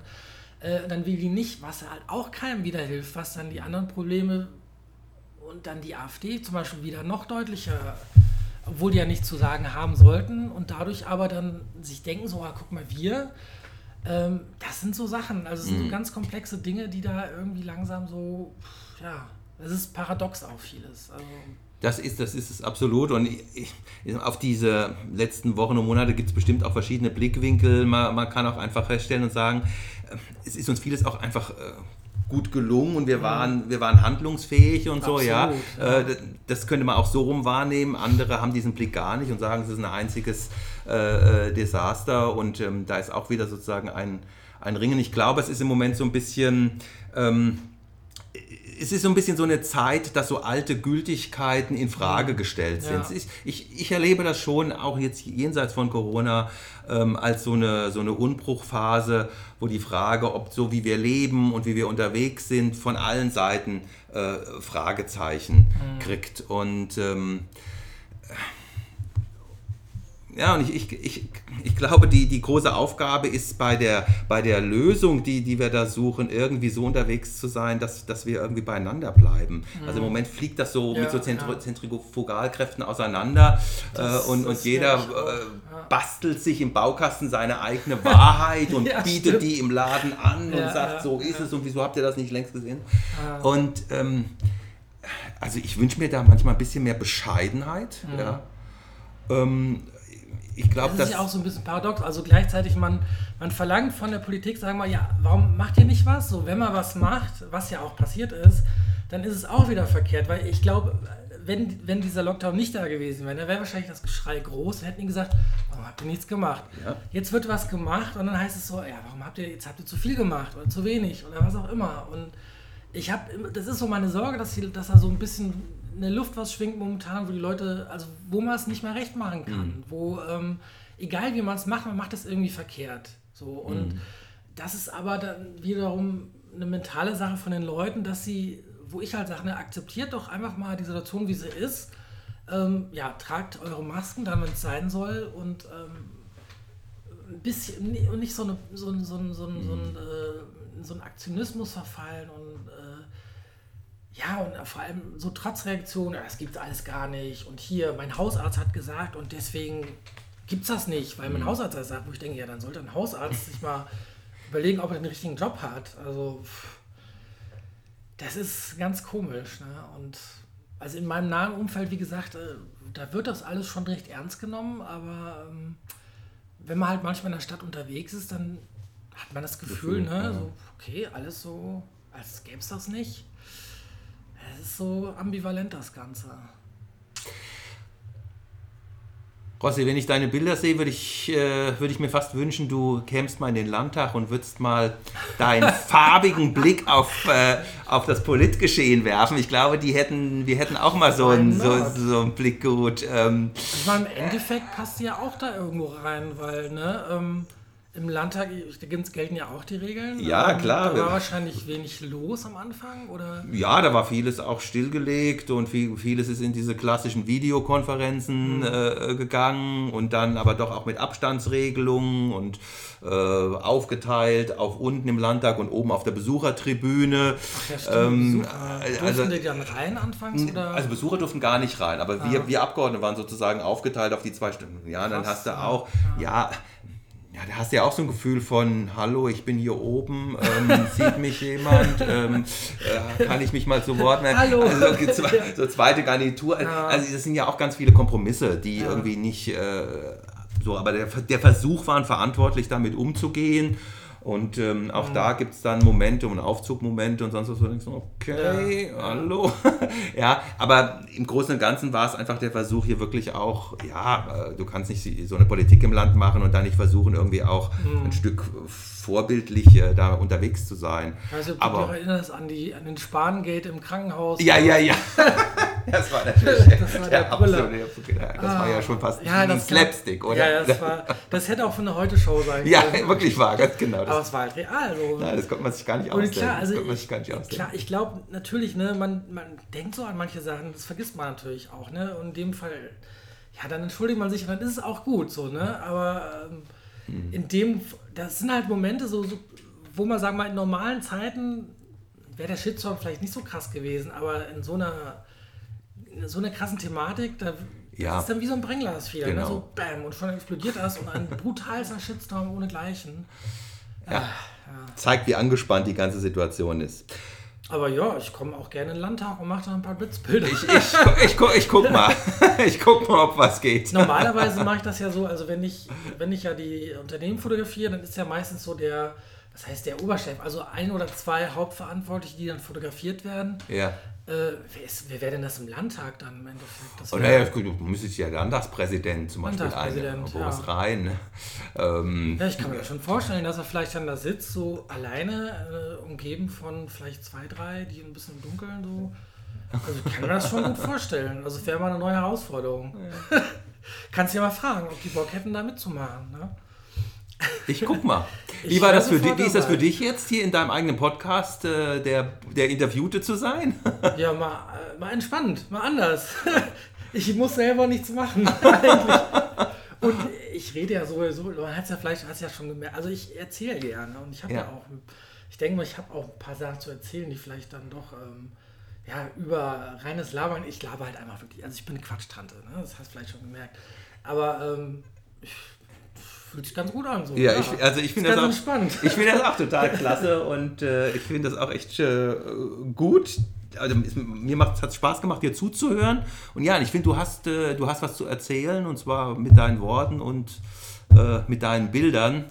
Äh, dann will die nicht, was halt auch keinem wieder hilft, was dann die anderen Probleme und dann die AfD zum Beispiel wieder noch deutlicher, obwohl die ja nichts zu sagen haben sollten und dadurch aber dann sich denken, so, ah, guck mal, wir, ähm, das sind so Sachen, also es sind mhm. so ganz komplexe Dinge, die da irgendwie langsam so, ja, es ist paradox auch vieles. Also, das ist, das ist es absolut. Und ich, auf diese letzten Wochen und Monate gibt es bestimmt auch verschiedene Blickwinkel. Man, man, kann auch einfach feststellen und sagen, äh, es ist uns vieles auch einfach äh, gut gelungen und wir waren, wir waren handlungsfähig und Absolut, so, ja. ja. Äh, das könnte man auch so rum wahrnehmen. Andere haben diesen Blick gar nicht und sagen, es ist ein einziges äh, Desaster und ähm, da ist auch wieder sozusagen ein, ein Ringen. Ich glaube, es ist im Moment so ein bisschen. Ähm, es ist so ein bisschen so eine Zeit, dass so alte Gültigkeiten in Frage gestellt sind. Ja. Ich, ich, ich, erlebe das schon auch jetzt jenseits von Corona ähm, als so eine, so eine Unbruchphase, wo die Frage, ob so wie wir leben und wie wir unterwegs sind, von allen Seiten äh, Fragezeichen mhm. kriegt. Und ähm, ja, und ich, ich, ich, ich glaube, die, die große Aufgabe ist bei der, bei der Lösung, die, die wir da suchen, irgendwie so unterwegs zu sein, dass, dass wir irgendwie beieinander bleiben. Mhm. Also im Moment fliegt das so ja, mit so Zentri ja. Zentrifugalkräften auseinander äh, und, und jeder äh, bastelt sich im Baukasten seine eigene Wahrheit und ja, bietet stimmt. die im Laden an und sagt, so ist es und wieso habt ihr das nicht längst gesehen? Und ähm, also ich wünsche mir da manchmal ein bisschen mehr Bescheidenheit. Mhm. Ja. Ähm, ich glaube, das ist ja auch so ein bisschen paradox. Also gleichzeitig man, man verlangt von der Politik, sagen wir, ja, warum macht ihr nicht was? So, wenn man was macht, was ja auch passiert ist, dann ist es auch wieder verkehrt, weil ich glaube, wenn, wenn dieser Lockdown nicht da gewesen wäre, dann wäre wahrscheinlich das Geschrei groß. Wir hätten gesagt, warum habt ihr nichts gemacht? Ja. Jetzt wird was gemacht und dann heißt es so, ja, warum habt ihr, jetzt habt ihr zu viel gemacht oder zu wenig oder was auch immer. Und ich habe, das ist so meine Sorge, dass, die, dass da so ein bisschen der Luft was schwingt momentan, wo die Leute, also wo man es nicht mehr recht machen kann, mhm. wo ähm, egal wie man es macht, man macht es irgendwie verkehrt. So und mhm. das ist aber dann wiederum eine mentale Sache von den Leuten, dass sie, wo ich halt sage, ne, akzeptiert doch einfach mal die Situation, wie sie ist. Ähm, ja, tragt eure Masken dann, wenn es sein soll und ähm, ein bisschen und nicht so, eine, so, so, so, so, mhm. so, ein, so ein Aktionismus verfallen und äh, ja, und vor allem so Trotzreaktionen, das gibt es alles gar nicht. Und hier, mein Hausarzt hat gesagt und deswegen gibt es das nicht, weil mein mhm. Hausarzt das sagt, wo ich denke, ja, dann sollte ein Hausarzt sich mal überlegen, ob er den richtigen Job hat. Also, das ist ganz komisch. Ne? Und also in meinem nahen Umfeld, wie gesagt, äh, da wird das alles schon recht ernst genommen, aber ähm, wenn man halt manchmal in der Stadt unterwegs ist, dann hat man das Gefühl, Gefühl ne, ja. so, okay, alles so, als gäbe es das nicht. So ambivalent, das Ganze. Rossi, wenn ich deine Bilder sehe, würde ich, äh, würd ich mir fast wünschen, du kämst mal in den Landtag und würdest mal deinen farbigen Blick auf, äh, auf das Politgeschehen werfen. Ich glaube, die hätten, wir hätten auch mal so einen, so, so einen Blick gut. Ähm, ich meine, im Endeffekt passt ja auch da irgendwo rein, weil, ne, ähm, im Landtag gelten ja auch die Regeln. Ja, ähm, klar. Da war wahrscheinlich wenig los am Anfang, oder? Ja, da war vieles auch stillgelegt und viel, vieles ist in diese klassischen Videokonferenzen mhm. äh, gegangen und dann aber doch auch mit Abstandsregelungen und äh, aufgeteilt auf unten im Landtag und oben auf der Besuchertribüne. Ach ja, stimmt, ähm, Besucher. Durften also, die dann rein anfangs? Oder? Also Besucher durften gar nicht rein, aber ah. wir, wir Abgeordnete waren sozusagen aufgeteilt auf die zwei Stunden. Ja, Krass, dann hast du auch, ja, ja ja, da hast du ja auch so ein Gefühl von, hallo, ich bin hier oben, ähm, sieht mich jemand, ähm, äh, kann ich mich mal zu Wort melden? Hallo. Also so, so zweite Garnitur. Ja. Also das sind ja auch ganz viele Kompromisse, die ja. irgendwie nicht äh, so, aber der, der Versuch waren verantwortlich damit umzugehen Und ähm, auch mhm. da gibt es dann Momente und Aufzugmomente und sonst was, wo du denkst, okay, ja. hallo. ja, aber im Großen und Ganzen war es einfach der Versuch, hier wirklich auch, ja, äh, du kannst nicht so eine Politik im Land machen und dann nicht versuchen, irgendwie auch mhm. ein Stück vorbildlich äh, da unterwegs zu sein. Also, du aber, dich erinnerst an, die, an den Spahngate im Krankenhaus. Ja, ja, ja. das war natürlich das war der, der absolute, das ah, war ja schon fast ja, ein Slapstick, oder? Ja, das, war, das hätte auch von der Heute-Show sein können. Ja, wirklich wahr, ganz genau. Aber es war halt real. So. Nein, das konnte man sich gar nicht ausdenken. Klar, also ich, klar, ich glaube natürlich, ne, man, man denkt so an manche Sachen, das vergisst man natürlich auch. Ne? Und in dem Fall, ja, dann entschuldigt man sich und dann ist es auch gut so. Ne? Aber... Ähm, Mhm. In dem, das sind halt Momente, so, so, wo man sagen wir mal in normalen Zeiten wäre der Shitstorm vielleicht nicht so krass gewesen, aber in so einer, in so einer krassen Thematik, da ja. ist dann wie so ein Brennglas wieder, ne? genau. ne? so bam, und schon explodiert das und ein brutalster Shitstorm ohne Gleichen. Ja. Ah, ja. Zeigt, wie angespannt die ganze Situation ist. Aber ja, ich komme auch gerne in den Landtag und mache da ein paar Blitzbilder. Ich, ich, ich, guck, ich guck mal. Ich guck mal, ob was geht. Normalerweise mache ich das ja so, also wenn ich, wenn ich ja die Unternehmen fotografiere, dann ist ja meistens so der, das heißt der Oberchef, also ein oder zwei Hauptverantwortliche, die dann fotografiert werden. Ja. Äh, wer, ist, wer wäre denn das im Landtag dann im Endeffekt? Das oh, naja, du müsstest ja Landtagspräsident zum Beispiel ein, Boris ja. Rhein. Ne? Ähm, ja, ich kann mir schon vorstellen, dass er vielleicht dann da sitzt, so alleine, äh, umgeben von vielleicht zwei, drei, die ein bisschen im Dunkeln so. Also ich kann mir das schon gut vorstellen. Also wäre mal eine neue Herausforderung. Ja. Kannst ja mal fragen, ob die Bock hätten, da mitzumachen. Ne? Ich guck mal. Wie, war das für dich, wie ist das für dich jetzt, hier in deinem eigenen Podcast äh, der, der Interviewte zu sein? Ja, mal, äh, mal entspannt, mal anders. Ich muss selber nichts machen, eigentlich. Und ich rede ja sowieso, man hat es ja vielleicht hast ja schon gemerkt, also ich erzähle gerne und ich habe ja. ja. auch, ich denke mal, ich habe auch ein paar Sachen zu erzählen, die vielleicht dann doch ähm, ja, über reines Labern, ich laber halt einfach wirklich, also ich bin eine Quatschtante, ne? das hast du vielleicht schon gemerkt. Aber ähm, ich, fühlt sich ganz gut an. So. Ja, ja. Ich, also ich finde das, auch, ich find das auch total klasse und äh, ich finde das auch echt äh, gut. Also mir hat es Spaß gemacht, dir zuzuhören. Und ja, ich finde, du hast, äh, du hast was zu erzählen und zwar mit deinen Worten und äh, mit deinen Bildern.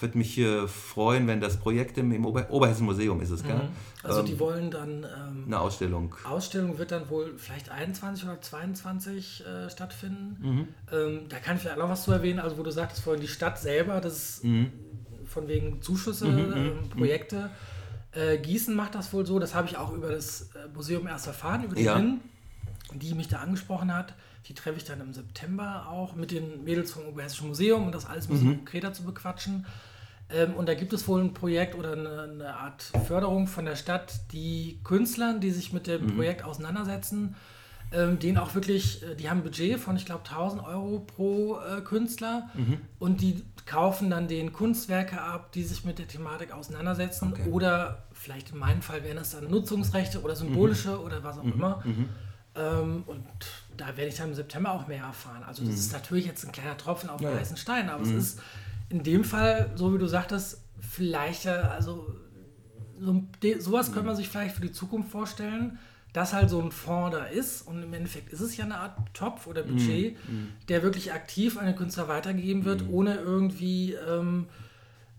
Würde mich äh, freuen, wenn das Projekt im, im Ober Oberhessen Museum ist es, gell? Mhm. Also ähm, die wollen dann ähm, eine Ausstellung. Ausstellung wird dann wohl vielleicht 21 oder 22 äh, stattfinden. Mhm. Ähm, da kann ich vielleicht noch was zu erwähnen, also wo du sagtest vorhin, die Stadt selber, das ist mhm. von wegen Zuschüsse, mhm, mhm, ähm, mhm. Projekte. Äh, Gießen macht das wohl so, das habe ich auch über das äh, Museum erst erfahren, über die ja. Hin, die mich da angesprochen hat. Die treffe ich dann im September auch mit den Mädels vom Oberhessischen Museum, um das alles ein bisschen konkreter zu bequatschen. Ähm, und da gibt es wohl ein Projekt oder eine, eine, Art Förderung von der Stadt, die Künstlern, die sich mit dem mhm. Projekt auseinandersetzen, ähm, denen auch wirklich, äh, die haben ein Budget von, ich glaube, 1000 Euro pro äh, Künstler mhm. und die kaufen dann den Kunstwerke ab, die sich mit der Thematik auseinandersetzen okay. oder vielleicht in meinem Fall wären das dann Nutzungsrechte oder symbolische mhm. oder was auch mhm. immer. Mhm. Ähm, und da werde ich dann im September auch mehr erfahren. Also das mhm. ist natürlich jetzt ein kleiner Tropfen auf ja. heißen Stein, aber es ist in dem Fall, so wie du sagtest, vielleicht, also so, sowas könnte man sich vielleicht für die Zukunft vorstellen, dass halt so ein Fonds da ist und im Endeffekt ist es ja eine Art Topf oder Budget, mm, mm. der wirklich aktiv an den Künstler weitergegeben wird, mm. ohne irgendwie, ähm,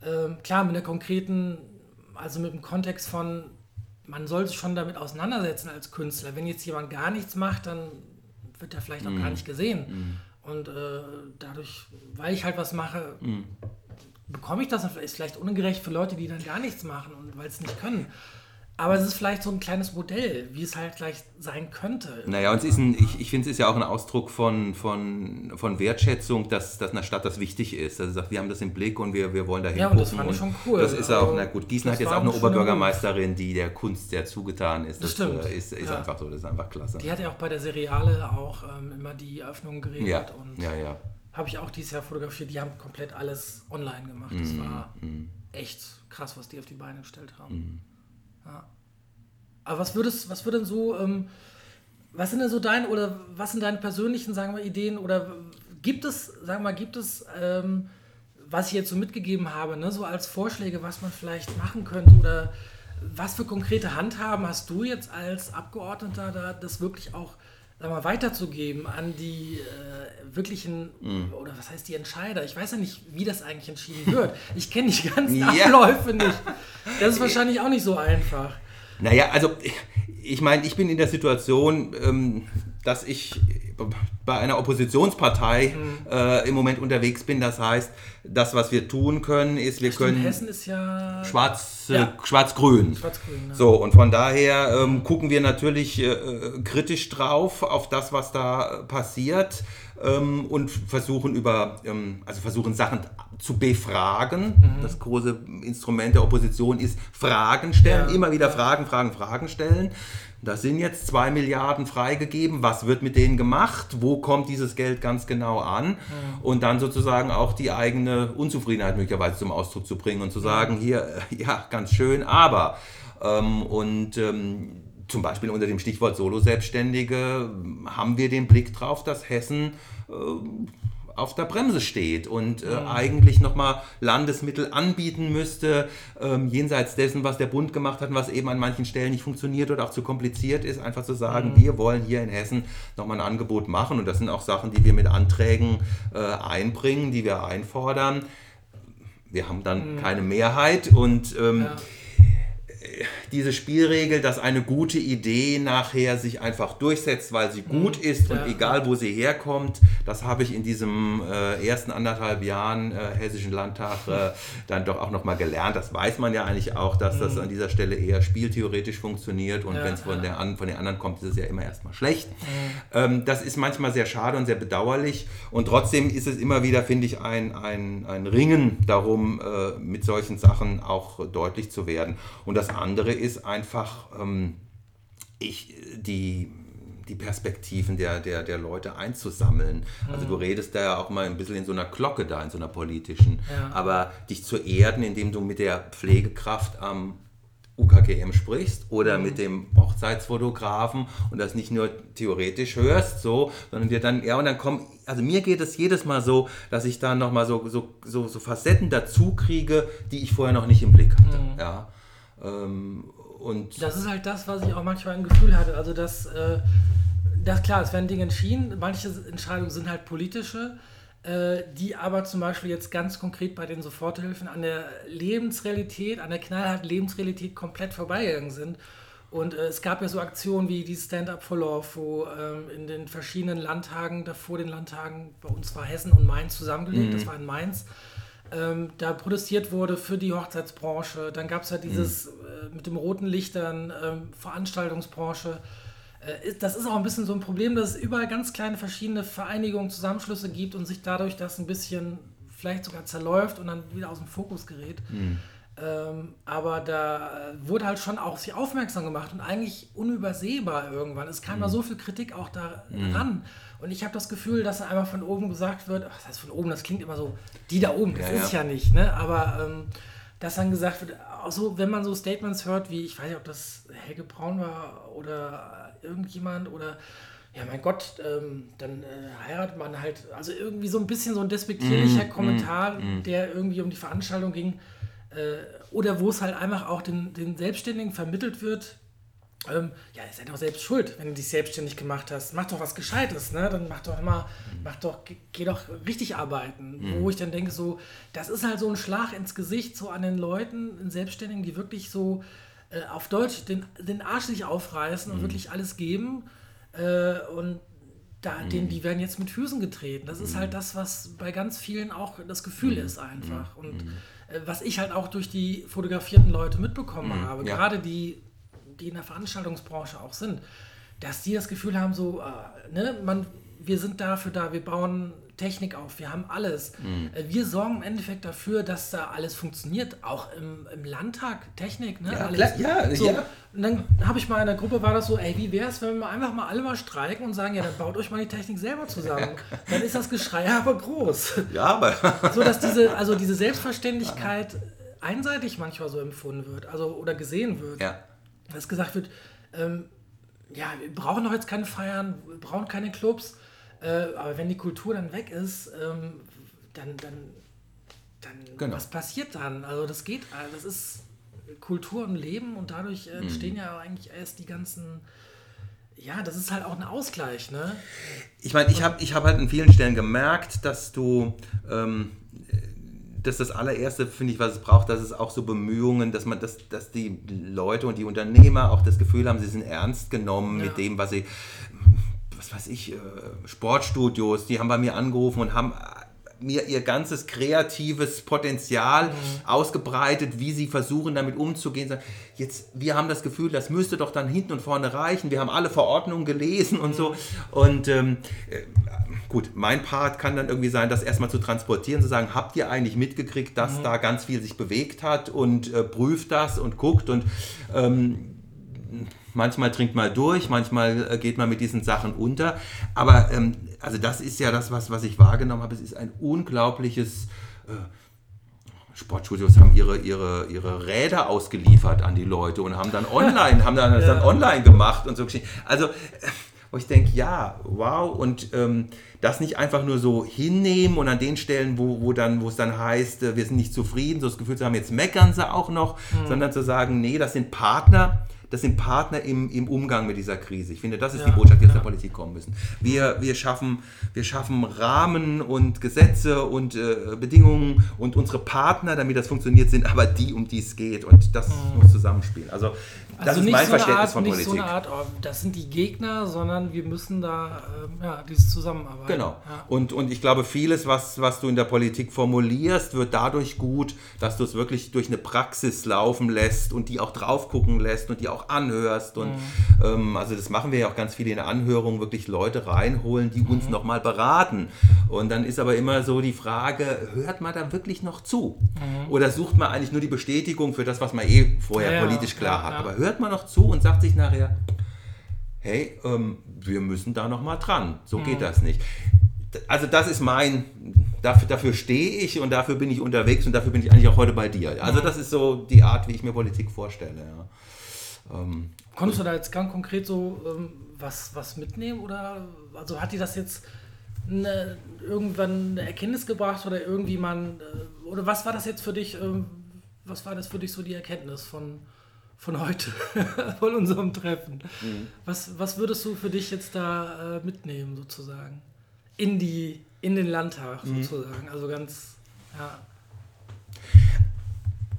ähm, klar, mit einer konkreten, also mit dem Kontext von, man soll sich schon damit auseinandersetzen als Künstler. Wenn jetzt jemand gar nichts macht, dann wird er vielleicht auch gar nicht gesehen. Und äh, dadurch, weil ich halt was mache, mhm. bekomme ich das. Ist vielleicht ungerecht für Leute, die dann gar nichts machen und weil es nicht können. Aber es ist vielleicht so ein kleines Modell, wie es halt gleich sein könnte. Naja, und es ist ein, ich, ich finde, es ist ja auch ein Ausdruck von, von, von Wertschätzung, dass, dass einer Stadt das wichtig ist. Also sagt, wir haben das im Blick und wir, wir wollen dahin Ja, und das fand ich schon cool. Das ist auch, na gut, Gießen hat jetzt auch eine Oberbürgermeisterin, die der Kunst sehr zugetan ist. Das, das stimmt. Äh, ist, ist ja. einfach so, das ist einfach klasse. Die hat ja auch bei der Seriale auch ähm, immer die Eröffnung geredet. Ja, und ja, ja. Habe ich auch dieses Jahr fotografiert. Die haben komplett alles online gemacht. Das mm, war mm. echt krass, was die auf die Beine gestellt haben. Mm. Ja. Aber was würdest, was würde denn so, ähm, was sind denn so deine oder was sind deine persönlichen, sagen wir, Ideen oder gibt es, sagen wir gibt es, ähm, was ich jetzt so mitgegeben habe, ne, so als Vorschläge, was man vielleicht machen könnte oder was für konkrete Handhaben hast du jetzt als Abgeordneter da, das wirklich auch sag mal, weiterzugeben an die wirklichen, mm. oder was heißt die Entscheider? Ich weiß ja nicht, wie das eigentlich entschieden wird. Ich kenne die ganzen ja. Abläufe nicht. Das ist wahrscheinlich auch nicht so einfach. Naja, also ich meine, ich bin in der Situation, ähm, dass ich bei einer Oppositionspartei mhm. äh, im Moment unterwegs bin. Das heißt, das, was wir tun können, ist, wir Stimmt, können. Hessen ist ja. Schwarz, äh, ja. Schwarz-Grün. Schwarz-Grün. Ja. So, und von daher ähm, gucken wir natürlich äh, kritisch drauf auf das, was da passiert ähm, und versuchen über, ähm, also versuchen Sachen zu befragen. Mhm. Das große Instrument der Opposition ist Fragen stellen, ja. immer wieder Fragen, Fragen, Fragen stellen. Da sind jetzt zwei Milliarden freigegeben. Was wird mit denen gemacht? Wo kommt dieses Geld ganz genau an? Mhm. Und dann sozusagen auch die eigene Unzufriedenheit möglicherweise zum Ausdruck zu bringen und zu sagen, hier, äh, ja, ganz schön, aber. Ähm, und ähm, zum Beispiel unter dem Stichwort Solo-Selbstständige haben wir den Blick drauf, dass Hessen äh, auf der Bremse steht und äh, mhm. eigentlich nochmal Landesmittel anbieten müsste, ähm, jenseits dessen, was der Bund gemacht hat und was eben an manchen Stellen nicht funktioniert oder auch zu kompliziert ist, einfach zu sagen, mhm. wir wollen hier in Hessen nochmal ein Angebot machen und das sind auch Sachen, die wir mit Anträgen äh, einbringen, die wir einfordern. Wir haben dann mhm. keine Mehrheit und ähm, ja diese Spielregel, dass eine gute Idee nachher sich einfach durchsetzt, weil sie gut mhm. ist und ja. egal wo sie herkommt, das habe ich in diesem äh, ersten anderthalb Jahren äh, Hessischen Landtag äh, dann doch auch nochmal gelernt. Das weiß man ja eigentlich auch, dass mhm. das an dieser Stelle eher spieltheoretisch funktioniert und ja, wenn es von, ja. von den anderen kommt, ist es ja immer erstmal schlecht. Mhm. Ähm, das ist manchmal sehr schade und sehr bedauerlich und trotzdem ist es immer wieder, finde ich, ein, ein, ein Ringen darum, äh, mit solchen Sachen auch deutlich zu werden. Und das andere ist einfach ähm, ich, die, die Perspektiven der, der, der Leute einzusammeln. Also du mhm. redest da ja auch mal ein bisschen in so einer Glocke da, in so einer politischen. Ja. Aber dich zu erden, indem du mit der Pflegekraft am UKGM sprichst oder mhm. mit dem Hochzeitsfotografen und das nicht nur theoretisch hörst, so, sondern dir dann, ja, und dann kommen, also mir geht es jedes Mal so, dass ich da nochmal so, so, so, so Facetten dazu kriege, die ich vorher noch nicht im Blick hatte. Mhm. Ja. Ähm, und das ist halt das, was ich auch manchmal ein Gefühl hatte. Also, dass, äh, das klar, es werden Dinge entschieden. Manche Entscheidungen sind halt politische, äh, die aber zum Beispiel jetzt ganz konkret bei den Soforthilfen an der Lebensrealität, an der knallharten Lebensrealität komplett vorbeigegangen sind. Und äh, es gab ja so Aktionen wie die Stand-Up for Love, wo ähm, in den verschiedenen Landtagen, davor den Landtagen, bei uns war Hessen und Mainz zusammengelegt, mhm. das war in Mainz, ähm, da protestiert wurde für die Hochzeitsbranche. Dann gab es ja dieses mhm. äh, mit dem roten Lichtern, ähm, Veranstaltungsbranche. Äh, das ist auch ein bisschen so ein Problem, dass es überall ganz kleine verschiedene Vereinigungen, Zusammenschlüsse gibt und sich dadurch das ein bisschen vielleicht sogar zerläuft und dann wieder aus dem Fokus gerät. Mhm. Ähm, aber da wurde halt schon auch sich aufmerksam gemacht und eigentlich unübersehbar irgendwann. Es kam mhm. da so viel Kritik auch da mhm. Und ich habe das Gefühl, dass einmal von oben gesagt wird, ach, das heißt von oben, das klingt immer so, die da oben, das ja, ist ja. ja nicht, ne? Aber ähm, dass dann gesagt wird, auch so, wenn man so Statements hört, wie, ich weiß nicht, ob das Helge Braun war oder irgendjemand oder ja, mein Gott, ähm, dann äh, heiratet man halt, also irgendwie so ein bisschen so ein despektierlicher mm, Kommentar, mm, der irgendwie um die Veranstaltung ging, äh, oder wo es halt einfach auch den, den Selbstständigen vermittelt wird, ähm, ja, ihr seid doch selbst schuld, wenn du dich selbstständig gemacht hast. Mach doch was Gescheites, ne? Dann mach doch immer, mach doch, geh doch richtig arbeiten. Mhm. Wo ich dann denke, so, das ist halt so ein Schlag ins Gesicht, so an den Leuten, den Selbstständigen, die wirklich so äh, auf Deutsch den, den Arsch sich aufreißen mhm. und wirklich alles geben. Äh, und da, mhm. denen, die werden jetzt mit Füßen getreten. Das ist halt mhm. das, was bei ganz vielen auch das Gefühl mhm. ist einfach. Und mhm. äh, was ich halt auch durch die fotografierten Leute mitbekommen habe, ja. gerade die die in der Veranstaltungsbranche auch sind, dass die das Gefühl haben, so, äh, ne, man, wir sind dafür da, wir bauen Technik auf, wir haben alles. Mhm. Äh, wir sorgen im Endeffekt dafür, dass da alles funktioniert, auch im, im Landtag, Technik, ne? Ja, alles. ja, so. ja. Und dann habe ich mal in der Gruppe, war das so, ey, wie wäre es, wenn wir einfach mal alle mal streiken und sagen, ja, dann baut euch mal die Technik selber zusammen. dann ist das Geschrei aber groß. Ja, aber. so, dass diese, also diese Selbstverständlichkeit einseitig manchmal so empfunden wird, also oder gesehen wird. Ja dass gesagt wird, ähm, ja, wir brauchen doch jetzt keine Feiern, wir brauchen keine Clubs, äh, aber wenn die Kultur dann weg ist, ähm, dann, dann, dann genau. was passiert dann? Also das geht, äh, das ist Kultur und Leben und dadurch äh, entstehen mhm. ja eigentlich erst die ganzen ja, das ist halt auch ein Ausgleich, ne? Ich meine, ich habe ich hab halt an vielen Stellen gemerkt, dass du, ähm, dass das allererste, finde ich, was es braucht, dass es auch so Bemühungen, dass man, dass, dass die Leute und die Unternehmer auch das Gefühl haben, sie sind ernst genommen ja. mit dem, was sie, was weiß ich, äh, Sportstudios, die haben bei mir angerufen und haben mir ihr ganzes kreatives Potenzial mhm. ausgebreitet, wie sie versuchen damit umzugehen. Jetzt, wir haben das Gefühl, das müsste doch dann hinten und vorne reichen. Wir haben alle Verordnungen gelesen und mhm. so. Und ähm, äh, gut, mein Part kann dann irgendwie sein, das erstmal zu transportieren, zu sagen, habt ihr eigentlich mitgekriegt, dass mhm. da ganz viel sich bewegt hat und äh, prüft das und guckt und ähm, manchmal trinkt man durch, manchmal äh, geht man mit diesen Sachen unter. Aber ähm, also das ist ja das, was, was ich wahrgenommen habe. Es ist ein unglaubliches... Äh, Sportstudios haben ihre, ihre, ihre Räder ausgeliefert an die Leute und haben dann online, haben dann, ja. dann online gemacht und so. Also, äh, wo ich denke, ja, wow, und ähm, das nicht einfach nur so hinnehmen und an den Stellen, wo, wo dann, wo es dann heißt, äh, wir sind nicht zufrieden, so das Gefühl zu haben, jetzt meckern sie auch noch, mhm. sondern zu sagen, nee, das sind Partner, das sind Partner im, im Umgang mit dieser Krise. Ich finde, das ist ja, die Botschaft, die ja. aus der Politik kommen müssen. Wir, wir, schaffen, wir schaffen Rahmen und Gesetze und äh, Bedingungen und unsere Partner, damit das funktioniert, sind aber die, um die es geht. Und das mhm. muss zusammenspielen. Also das also ist mein so Verständnis Art, von Politik. Nicht so eine Art, oh, das sind die Gegner, sondern wir müssen da äh, ja, dieses Zusammenarbeiten. Genau. Ja. Und, und ich glaube, vieles, was, was du in der Politik formulierst, wird dadurch gut, dass du es wirklich durch eine Praxis laufen lässt und die auch drauf gucken lässt und die auch anhörst. Und mhm. ähm, also das machen wir ja auch ganz viel in der Anhörung, wirklich Leute reinholen, die uns mhm. nochmal beraten. Und dann ist aber immer so die Frage, hört man da wirklich noch zu? Mhm. Oder sucht man eigentlich nur die Bestätigung für das, was man eh vorher ja, politisch klar hat? Aber hört hört man noch zu und sagt sich nachher, hey, ähm, wir müssen da noch mal dran. So mhm. geht das nicht. Also das ist mein, dafür, dafür stehe ich und dafür bin ich unterwegs und dafür bin ich eigentlich auch heute bei dir. Also mhm. das ist so die Art, wie ich mir Politik vorstelle. Ja. Ähm, Konntest du da jetzt ganz konkret so ähm, was, was mitnehmen oder also hat dir das jetzt eine, irgendwann eine Erkenntnis gebracht oder irgendwie man äh, oder was war das jetzt für dich? Ähm, was war das für dich so die Erkenntnis von von heute, von unserem Treffen. Mhm. Was, was würdest du für dich jetzt da äh, mitnehmen, sozusagen? In, die, in den Landtag, mhm. sozusagen. Also ganz, ja.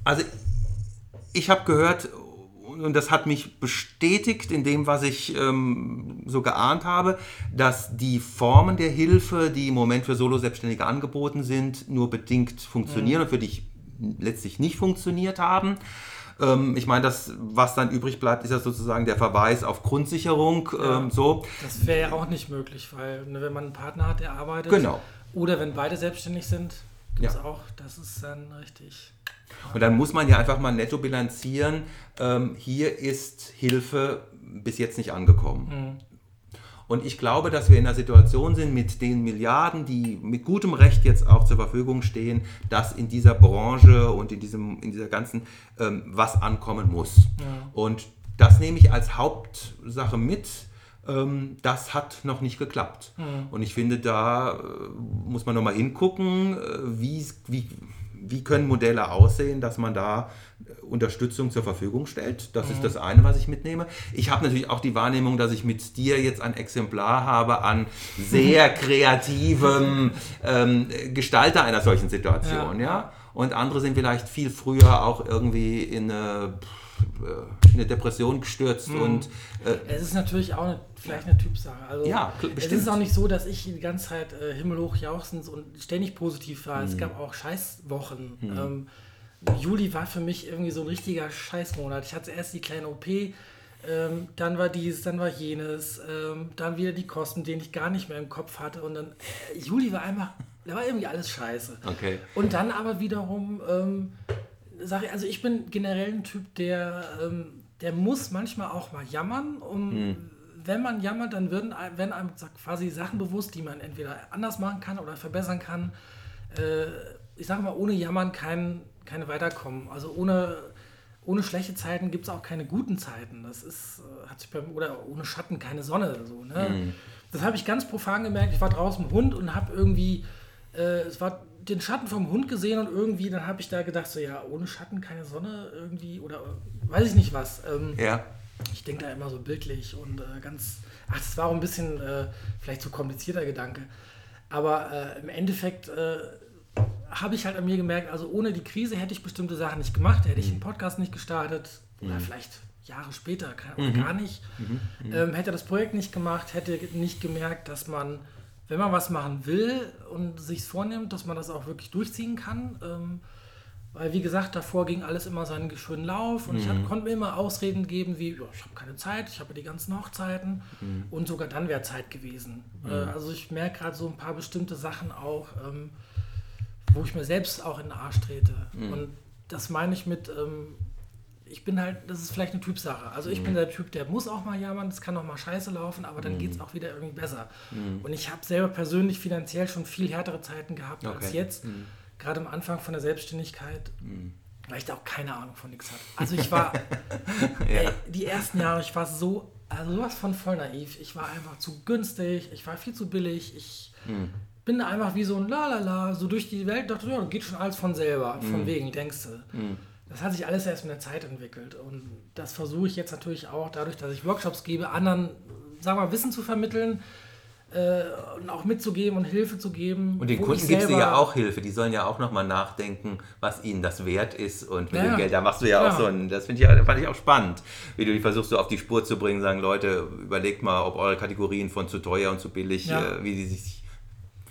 Also, ich habe gehört, und das hat mich bestätigt in dem, was ich ähm, so geahnt habe, dass die Formen der Hilfe, die im Moment für Solo-Selbstständige angeboten sind, nur bedingt funktionieren mhm. und für dich letztlich nicht funktioniert haben. Ähm, ich meine, das, was dann übrig bleibt, ist ja sozusagen der Verweis auf Grundsicherung. Ja, ähm, so. Das wäre ja auch nicht möglich, weil ne, wenn man einen Partner hat, der arbeitet, genau. oder wenn beide selbstständig sind, gibt es ja. auch, das ist dann richtig. Und dann muss man ja einfach mal netto bilanzieren, ähm, hier ist Hilfe bis jetzt nicht angekommen. Mhm. Und ich glaube, dass wir in einer Situation sind mit den Milliarden, die mit gutem Recht jetzt auch zur Verfügung stehen, dass in dieser Branche und in, diesem, in dieser ganzen ähm, was ankommen muss. Ja. Und das nehme ich als Hauptsache mit. Ähm, das hat noch nicht geklappt. Ja. Und ich finde, da äh, muss man nochmal hingucken, äh, wie, wie, wie können Modelle aussehen, dass man da Unterstützung zur Verfügung stellt. Das mhm. ist das eine, was ich mitnehme. Ich habe natürlich auch die Wahrnehmung, dass ich mit dir jetzt ein Exemplar habe an sehr kreativem ähm, Gestalter einer solchen Situation. Ja. ja. Und andere sind vielleicht viel früher auch irgendwie in eine, äh, in eine Depression gestürzt. Mhm. Und, äh, es ist natürlich auch eine, vielleicht eine Typsache. Also, ja, bestimmt. Es ist auch nicht so, dass ich die ganze Zeit äh, himmelhoch jauchzend und ständig positiv war. Mhm. Es gab auch Scheißwochen. Mhm. Ähm, Juli war für mich irgendwie so ein richtiger Scheißmonat. Ich hatte erst die kleine OP, ähm, dann war dies, dann war jenes, ähm, dann wieder die Kosten, die ich gar nicht mehr im Kopf hatte. Und dann, äh, Juli war einfach, da war irgendwie alles scheiße. Okay. Und dann aber wiederum, ähm, sag ich, also ich bin generell ein Typ, der, ähm, der muss manchmal auch mal jammern, um. Hm. Wenn man jammert, dann werden, werden einem quasi Sachen bewusst, die man entweder anders machen kann oder verbessern kann. Äh, ich sage mal, ohne Jammern kein, keine weiterkommen. Also ohne, ohne schlechte Zeiten gibt es auch keine guten Zeiten. Das ist, äh, hat sich beim, oder ohne Schatten keine Sonne. So, ne? Mhm. Das habe ich ganz profan gemerkt. Ich war draußen mit dem Hund und habe irgendwie, äh, es war den Schatten vom Hund gesehen und irgendwie, dann habe ich da gedacht, so ja, ohne Schatten keine Sonne irgendwie oder weiß ich nicht was. Ähm, ja. ich denke da immer so bildlich und äh, ganz, ach, das war auch ein bisschen äh, vielleicht zu so komplizierter Gedanke. Aber äh, im Endeffekt äh, habe ich halt an mir gemerkt, also ohne die Krise hätte ich bestimmte Sachen nicht gemacht, hätte ich einen mhm. Podcast nicht gestartet oder mhm. vielleicht Jahre später oder mhm. gar nicht, mhm. mhm. ähm, hätte das Projekt nicht gemacht, hätte nicht gemerkt, dass man, wenn man was machen will und sich vornimmt, dass man das auch wirklich durchziehen kann. Ähm, weil, wie gesagt, davor ging alles immer seinen schönen Lauf und mhm. ich hab, konnte mir immer Ausreden geben, wie, ja, ich habe keine Zeit, ich habe die ganzen Hochzeiten mhm. und sogar dann wäre Zeit gewesen. Mhm. Äh, also ich merke gerade so ein paar bestimmte Sachen auch, ähm, wo ich mir selbst auch in den Arsch trete. Mhm. Und das meine ich mit, ähm, ich bin halt, das ist vielleicht eine Typsache. Also ich bin mhm. der Typ, der muss auch mal jammern, es kann auch mal scheiße laufen, aber dann mhm. geht es auch wieder irgendwie besser. Und ich habe selber persönlich finanziell schon viel härtere Zeiten gehabt okay. als jetzt gerade am Anfang von der Selbstständigkeit, mhm. weil ich da auch keine Ahnung von nichts hatte. Also ich war, ey, die ersten Jahre, ich war so, also sowas von voll naiv. Ich war einfach zu günstig, ich war viel zu billig, ich mhm. bin da einfach wie so ein Lalala, so durch die Welt, dachte, ja, geht schon alles von selber, von mhm. wegen, denkst du. Das hat sich alles erst mit der Zeit entwickelt und das versuche ich jetzt natürlich auch dadurch, dass ich Workshops gebe, anderen, sagen wir mal, Wissen zu vermitteln, äh, und auch mitzugeben und Hilfe zu geben. Und den Kunden gibst du ja auch Hilfe. Die sollen ja auch nochmal nachdenken, was ihnen das wert ist. Und mit ja, dem Geld, da machst du ja klar. auch so ein, das ich, fand ich auch spannend, wie du die versuchst, so auf die Spur zu bringen, sagen, Leute, überlegt mal, ob eure Kategorien von zu teuer und zu billig, ja. äh, wie die sich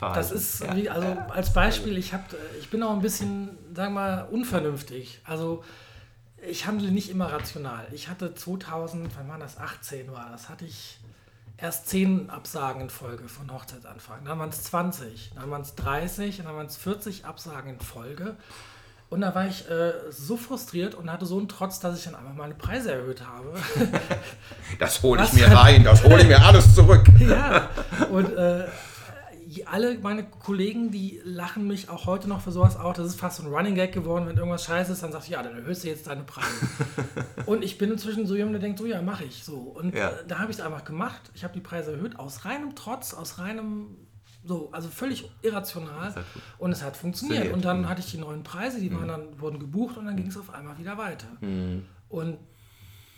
verhalten. Das ist, ja. wie, also als Beispiel, ich, hab, ich bin auch ein bisschen, sagen wir mal, unvernünftig. Also ich handle nicht immer rational. Ich hatte 2000, wann war das, 18 war das, hatte ich erst 10 Absagen in Folge von Hochzeitsanfragen. Dann waren es 20, dann waren es 30 und dann waren es 40 Absagen in Folge. Und da war ich äh, so frustriert und hatte so einen Trotz, dass ich dann einfach meine Preise erhöht habe. das hole ich mir rein, das hole ich mir alles zurück. ja, und äh, alle meine Kollegen, die lachen mich auch heute noch für sowas aus. Das ist fast so ein Running Gag geworden. Wenn irgendwas scheiße ist, dann sagst du, ja, dann erhöhst du jetzt deine Preise. und ich bin inzwischen so jemand, der denkt, so, ja, mache ich so. Und ja. da habe ich es einfach gemacht. Ich habe die Preise erhöht aus reinem Trotz, aus reinem, so, also völlig irrational. Und es hat funktioniert. Und dann hatte ich die neuen Preise, die mhm. waren dann, wurden gebucht und dann ging es auf einmal wieder weiter. Mhm. Und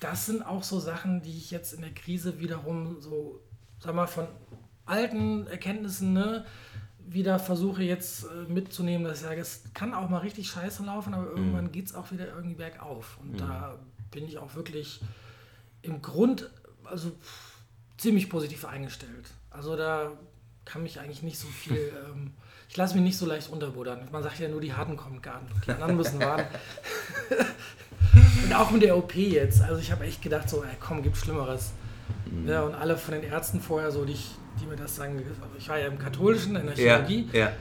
das sind auch so Sachen, die ich jetzt in der Krise wiederum so, sag mal, von alten Erkenntnissen ne, wieder versuche jetzt äh, mitzunehmen, dass ich sage, es kann auch mal richtig scheiße laufen, aber irgendwann mhm. geht es auch wieder irgendwie bergauf. Und mhm. da bin ich auch wirklich im Grund also ziemlich positiv eingestellt. Also da kann mich eigentlich nicht so viel, ähm, ich lasse mich nicht so leicht unterbuddern. Man sagt ja nur, die Harten kommen gar nicht. Die anderen müssen warten. und auch mit der OP jetzt. Also ich habe echt gedacht, so, ey, komm, gibt Schlimmeres. Mhm. Ja, und alle von den Ärzten vorher so, die ich die mir das sagen. Ich war ja im Katholischen, in der Chirurgie. Ja, ja.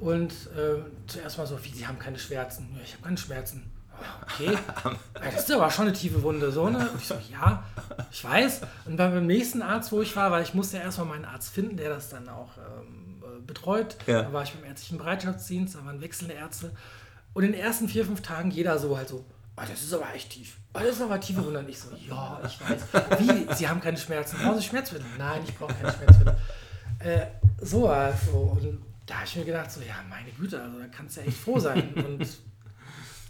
Und äh, zuerst mal so, wie, Sie haben keine Schmerzen. Ja, ich habe keine Schmerzen. Okay, das ist aber schon eine tiefe Wunde, so, ne? Und ich so, ja, ich weiß. Und beim nächsten Arzt, wo ich war, weil ich musste ja erstmal meinen Arzt finden, der das dann auch ähm, äh, betreut. Ja. Da war ich beim ärztlichen Bereitschaftsdienst, da waren wechselnde Ärzte. Und in den ersten vier, fünf Tagen jeder so halt so, oh, das ist aber echt tief. Oh, das ist aber tiefe Wunde. Und ich so, ja, ich weiß. Wie? Sie haben keine Schmerzen. Brauchen Sie Schmerzmittel? Nein, ich brauche keine Schmerzmittel. Äh, so also. Und da habe ich mir gedacht, so, ja, meine Güte, also da kannst du ja echt froh sein. Und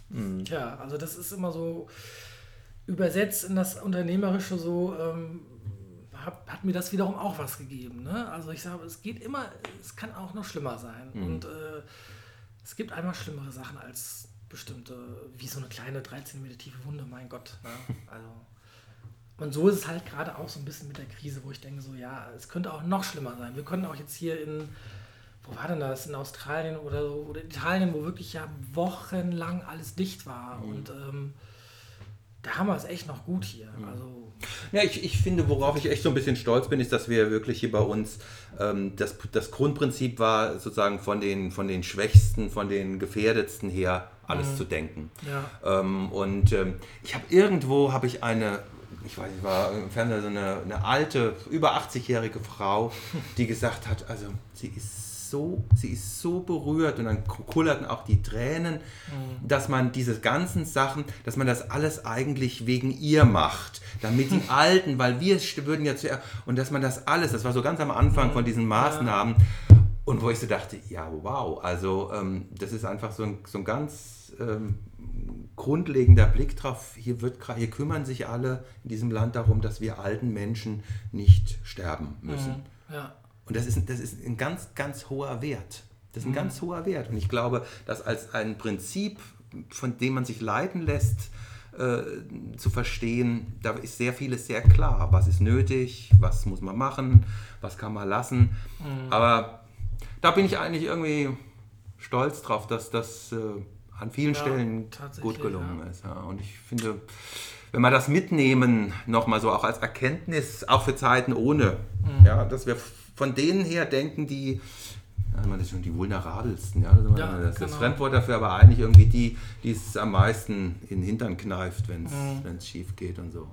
mhm. ja, also das ist immer so übersetzt in das Unternehmerische so, ähm, hat, hat, mir das wiederum auch was gegeben. Ne? Also ich sage, es geht immer, es kann auch noch schlimmer sein. Mhm. Und äh, es gibt einmal schlimmere Sachen als bestimmte, wie so eine kleine 13 Meter tiefe Wunde, mein Gott. Ne? Also und so ist es halt gerade auch so ein bisschen mit der Krise, wo ich denke, so ja, es könnte auch noch schlimmer sein. Wir können auch jetzt hier in, wo war denn das, in Australien oder so, oder Italien, wo wirklich ja wochenlang alles dicht war. Mhm. Und ähm, da haben wir es echt noch gut hier. Also, ja, ich, ich finde, worauf ich echt so ein bisschen stolz bin, ist, dass wir wirklich hier bei uns ähm, das, das Grundprinzip war, sozusagen von den, von den Schwächsten, von den Gefährdetsten her alles mhm. zu denken. Ja. Ähm, und ähm, ich habe irgendwo habe ich eine ich weiß nicht, war im Fernsehen so eine, eine alte, über 80-jährige Frau, die gesagt hat, also sie ist so, sie ist so berührt und dann kullerten auch die Tränen, mhm. dass man diese ganzen Sachen, dass man das alles eigentlich wegen ihr macht, damit die Alten, weil wir würden ja zuerst, und dass man das alles, das war so ganz am Anfang von diesen Maßnahmen, und wo ich so dachte, ja, wow, also ähm, das ist einfach so ein, so ein ganz ähm, grundlegender Blick drauf. Hier, wird, hier kümmern sich alle in diesem Land darum, dass wir alten Menschen nicht sterben müssen. Mhm, ja. Und das ist, das ist ein ganz, ganz hoher Wert. Das ist ein mhm. ganz hoher Wert. Und ich glaube, dass als ein Prinzip, von dem man sich leiten lässt, äh, zu verstehen, da ist sehr vieles sehr klar. Was ist nötig, was muss man machen, was kann man lassen. Mhm. Aber da bin ich eigentlich irgendwie stolz drauf, dass das äh, an vielen ja, Stellen gut gelungen ja. ist. Ja. Und ich finde, wenn wir das mitnehmen, nochmal so auch als Erkenntnis, auch für Zeiten ohne, mhm. ja, dass wir von denen her denken, die, ja, das sind die vulnerabelsten, ja, das, ja, das, genau. das Fremdwort dafür, aber eigentlich irgendwie die, die es am meisten in den Hintern kneift, wenn es mhm. schief geht und so.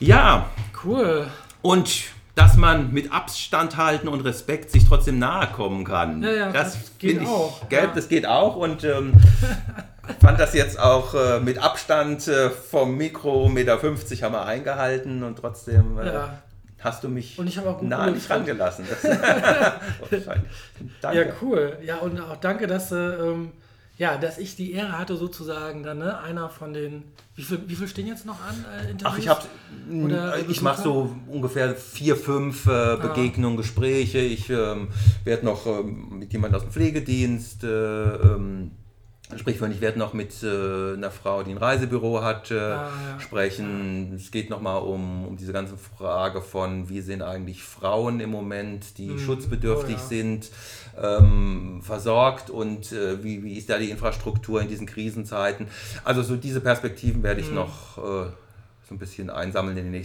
Ja. Cool. Und dass man mit Abstand halten und Respekt sich trotzdem nahe kommen kann. Ja, ja, das, das finde ich, auch. Gell, ja. das geht auch und ähm, fand das jetzt auch äh, mit Abstand äh, vom Mikro, Meter 50 haben wir eingehalten und trotzdem äh, hast du mich nah an dich rangelassen. danke. Ja, cool. Ja, und auch danke, dass du ähm, ja, dass ich die Ehre hatte, sozusagen dann ne, einer von den. Wie viel, wie viel stehen jetzt noch an? Äh, Ach, ich habe. Ich mache so ungefähr vier, fünf äh, ah. Begegnungen, Gespräche. Ich ähm, werde noch ähm, mit jemandem aus dem Pflegedienst. Äh, ähm, Sprich, ich werde noch mit äh, einer Frau, die ein Reisebüro hat, äh, ah, ja. sprechen. Es geht nochmal um, um diese ganze Frage von, wie sind eigentlich Frauen im Moment, die hm. schutzbedürftig oh, ja. sind, ähm, versorgt und äh, wie, wie ist da die Infrastruktur in diesen Krisenzeiten. Also so diese Perspektiven werde ich hm. noch äh, so ein bisschen einsammeln in den nächsten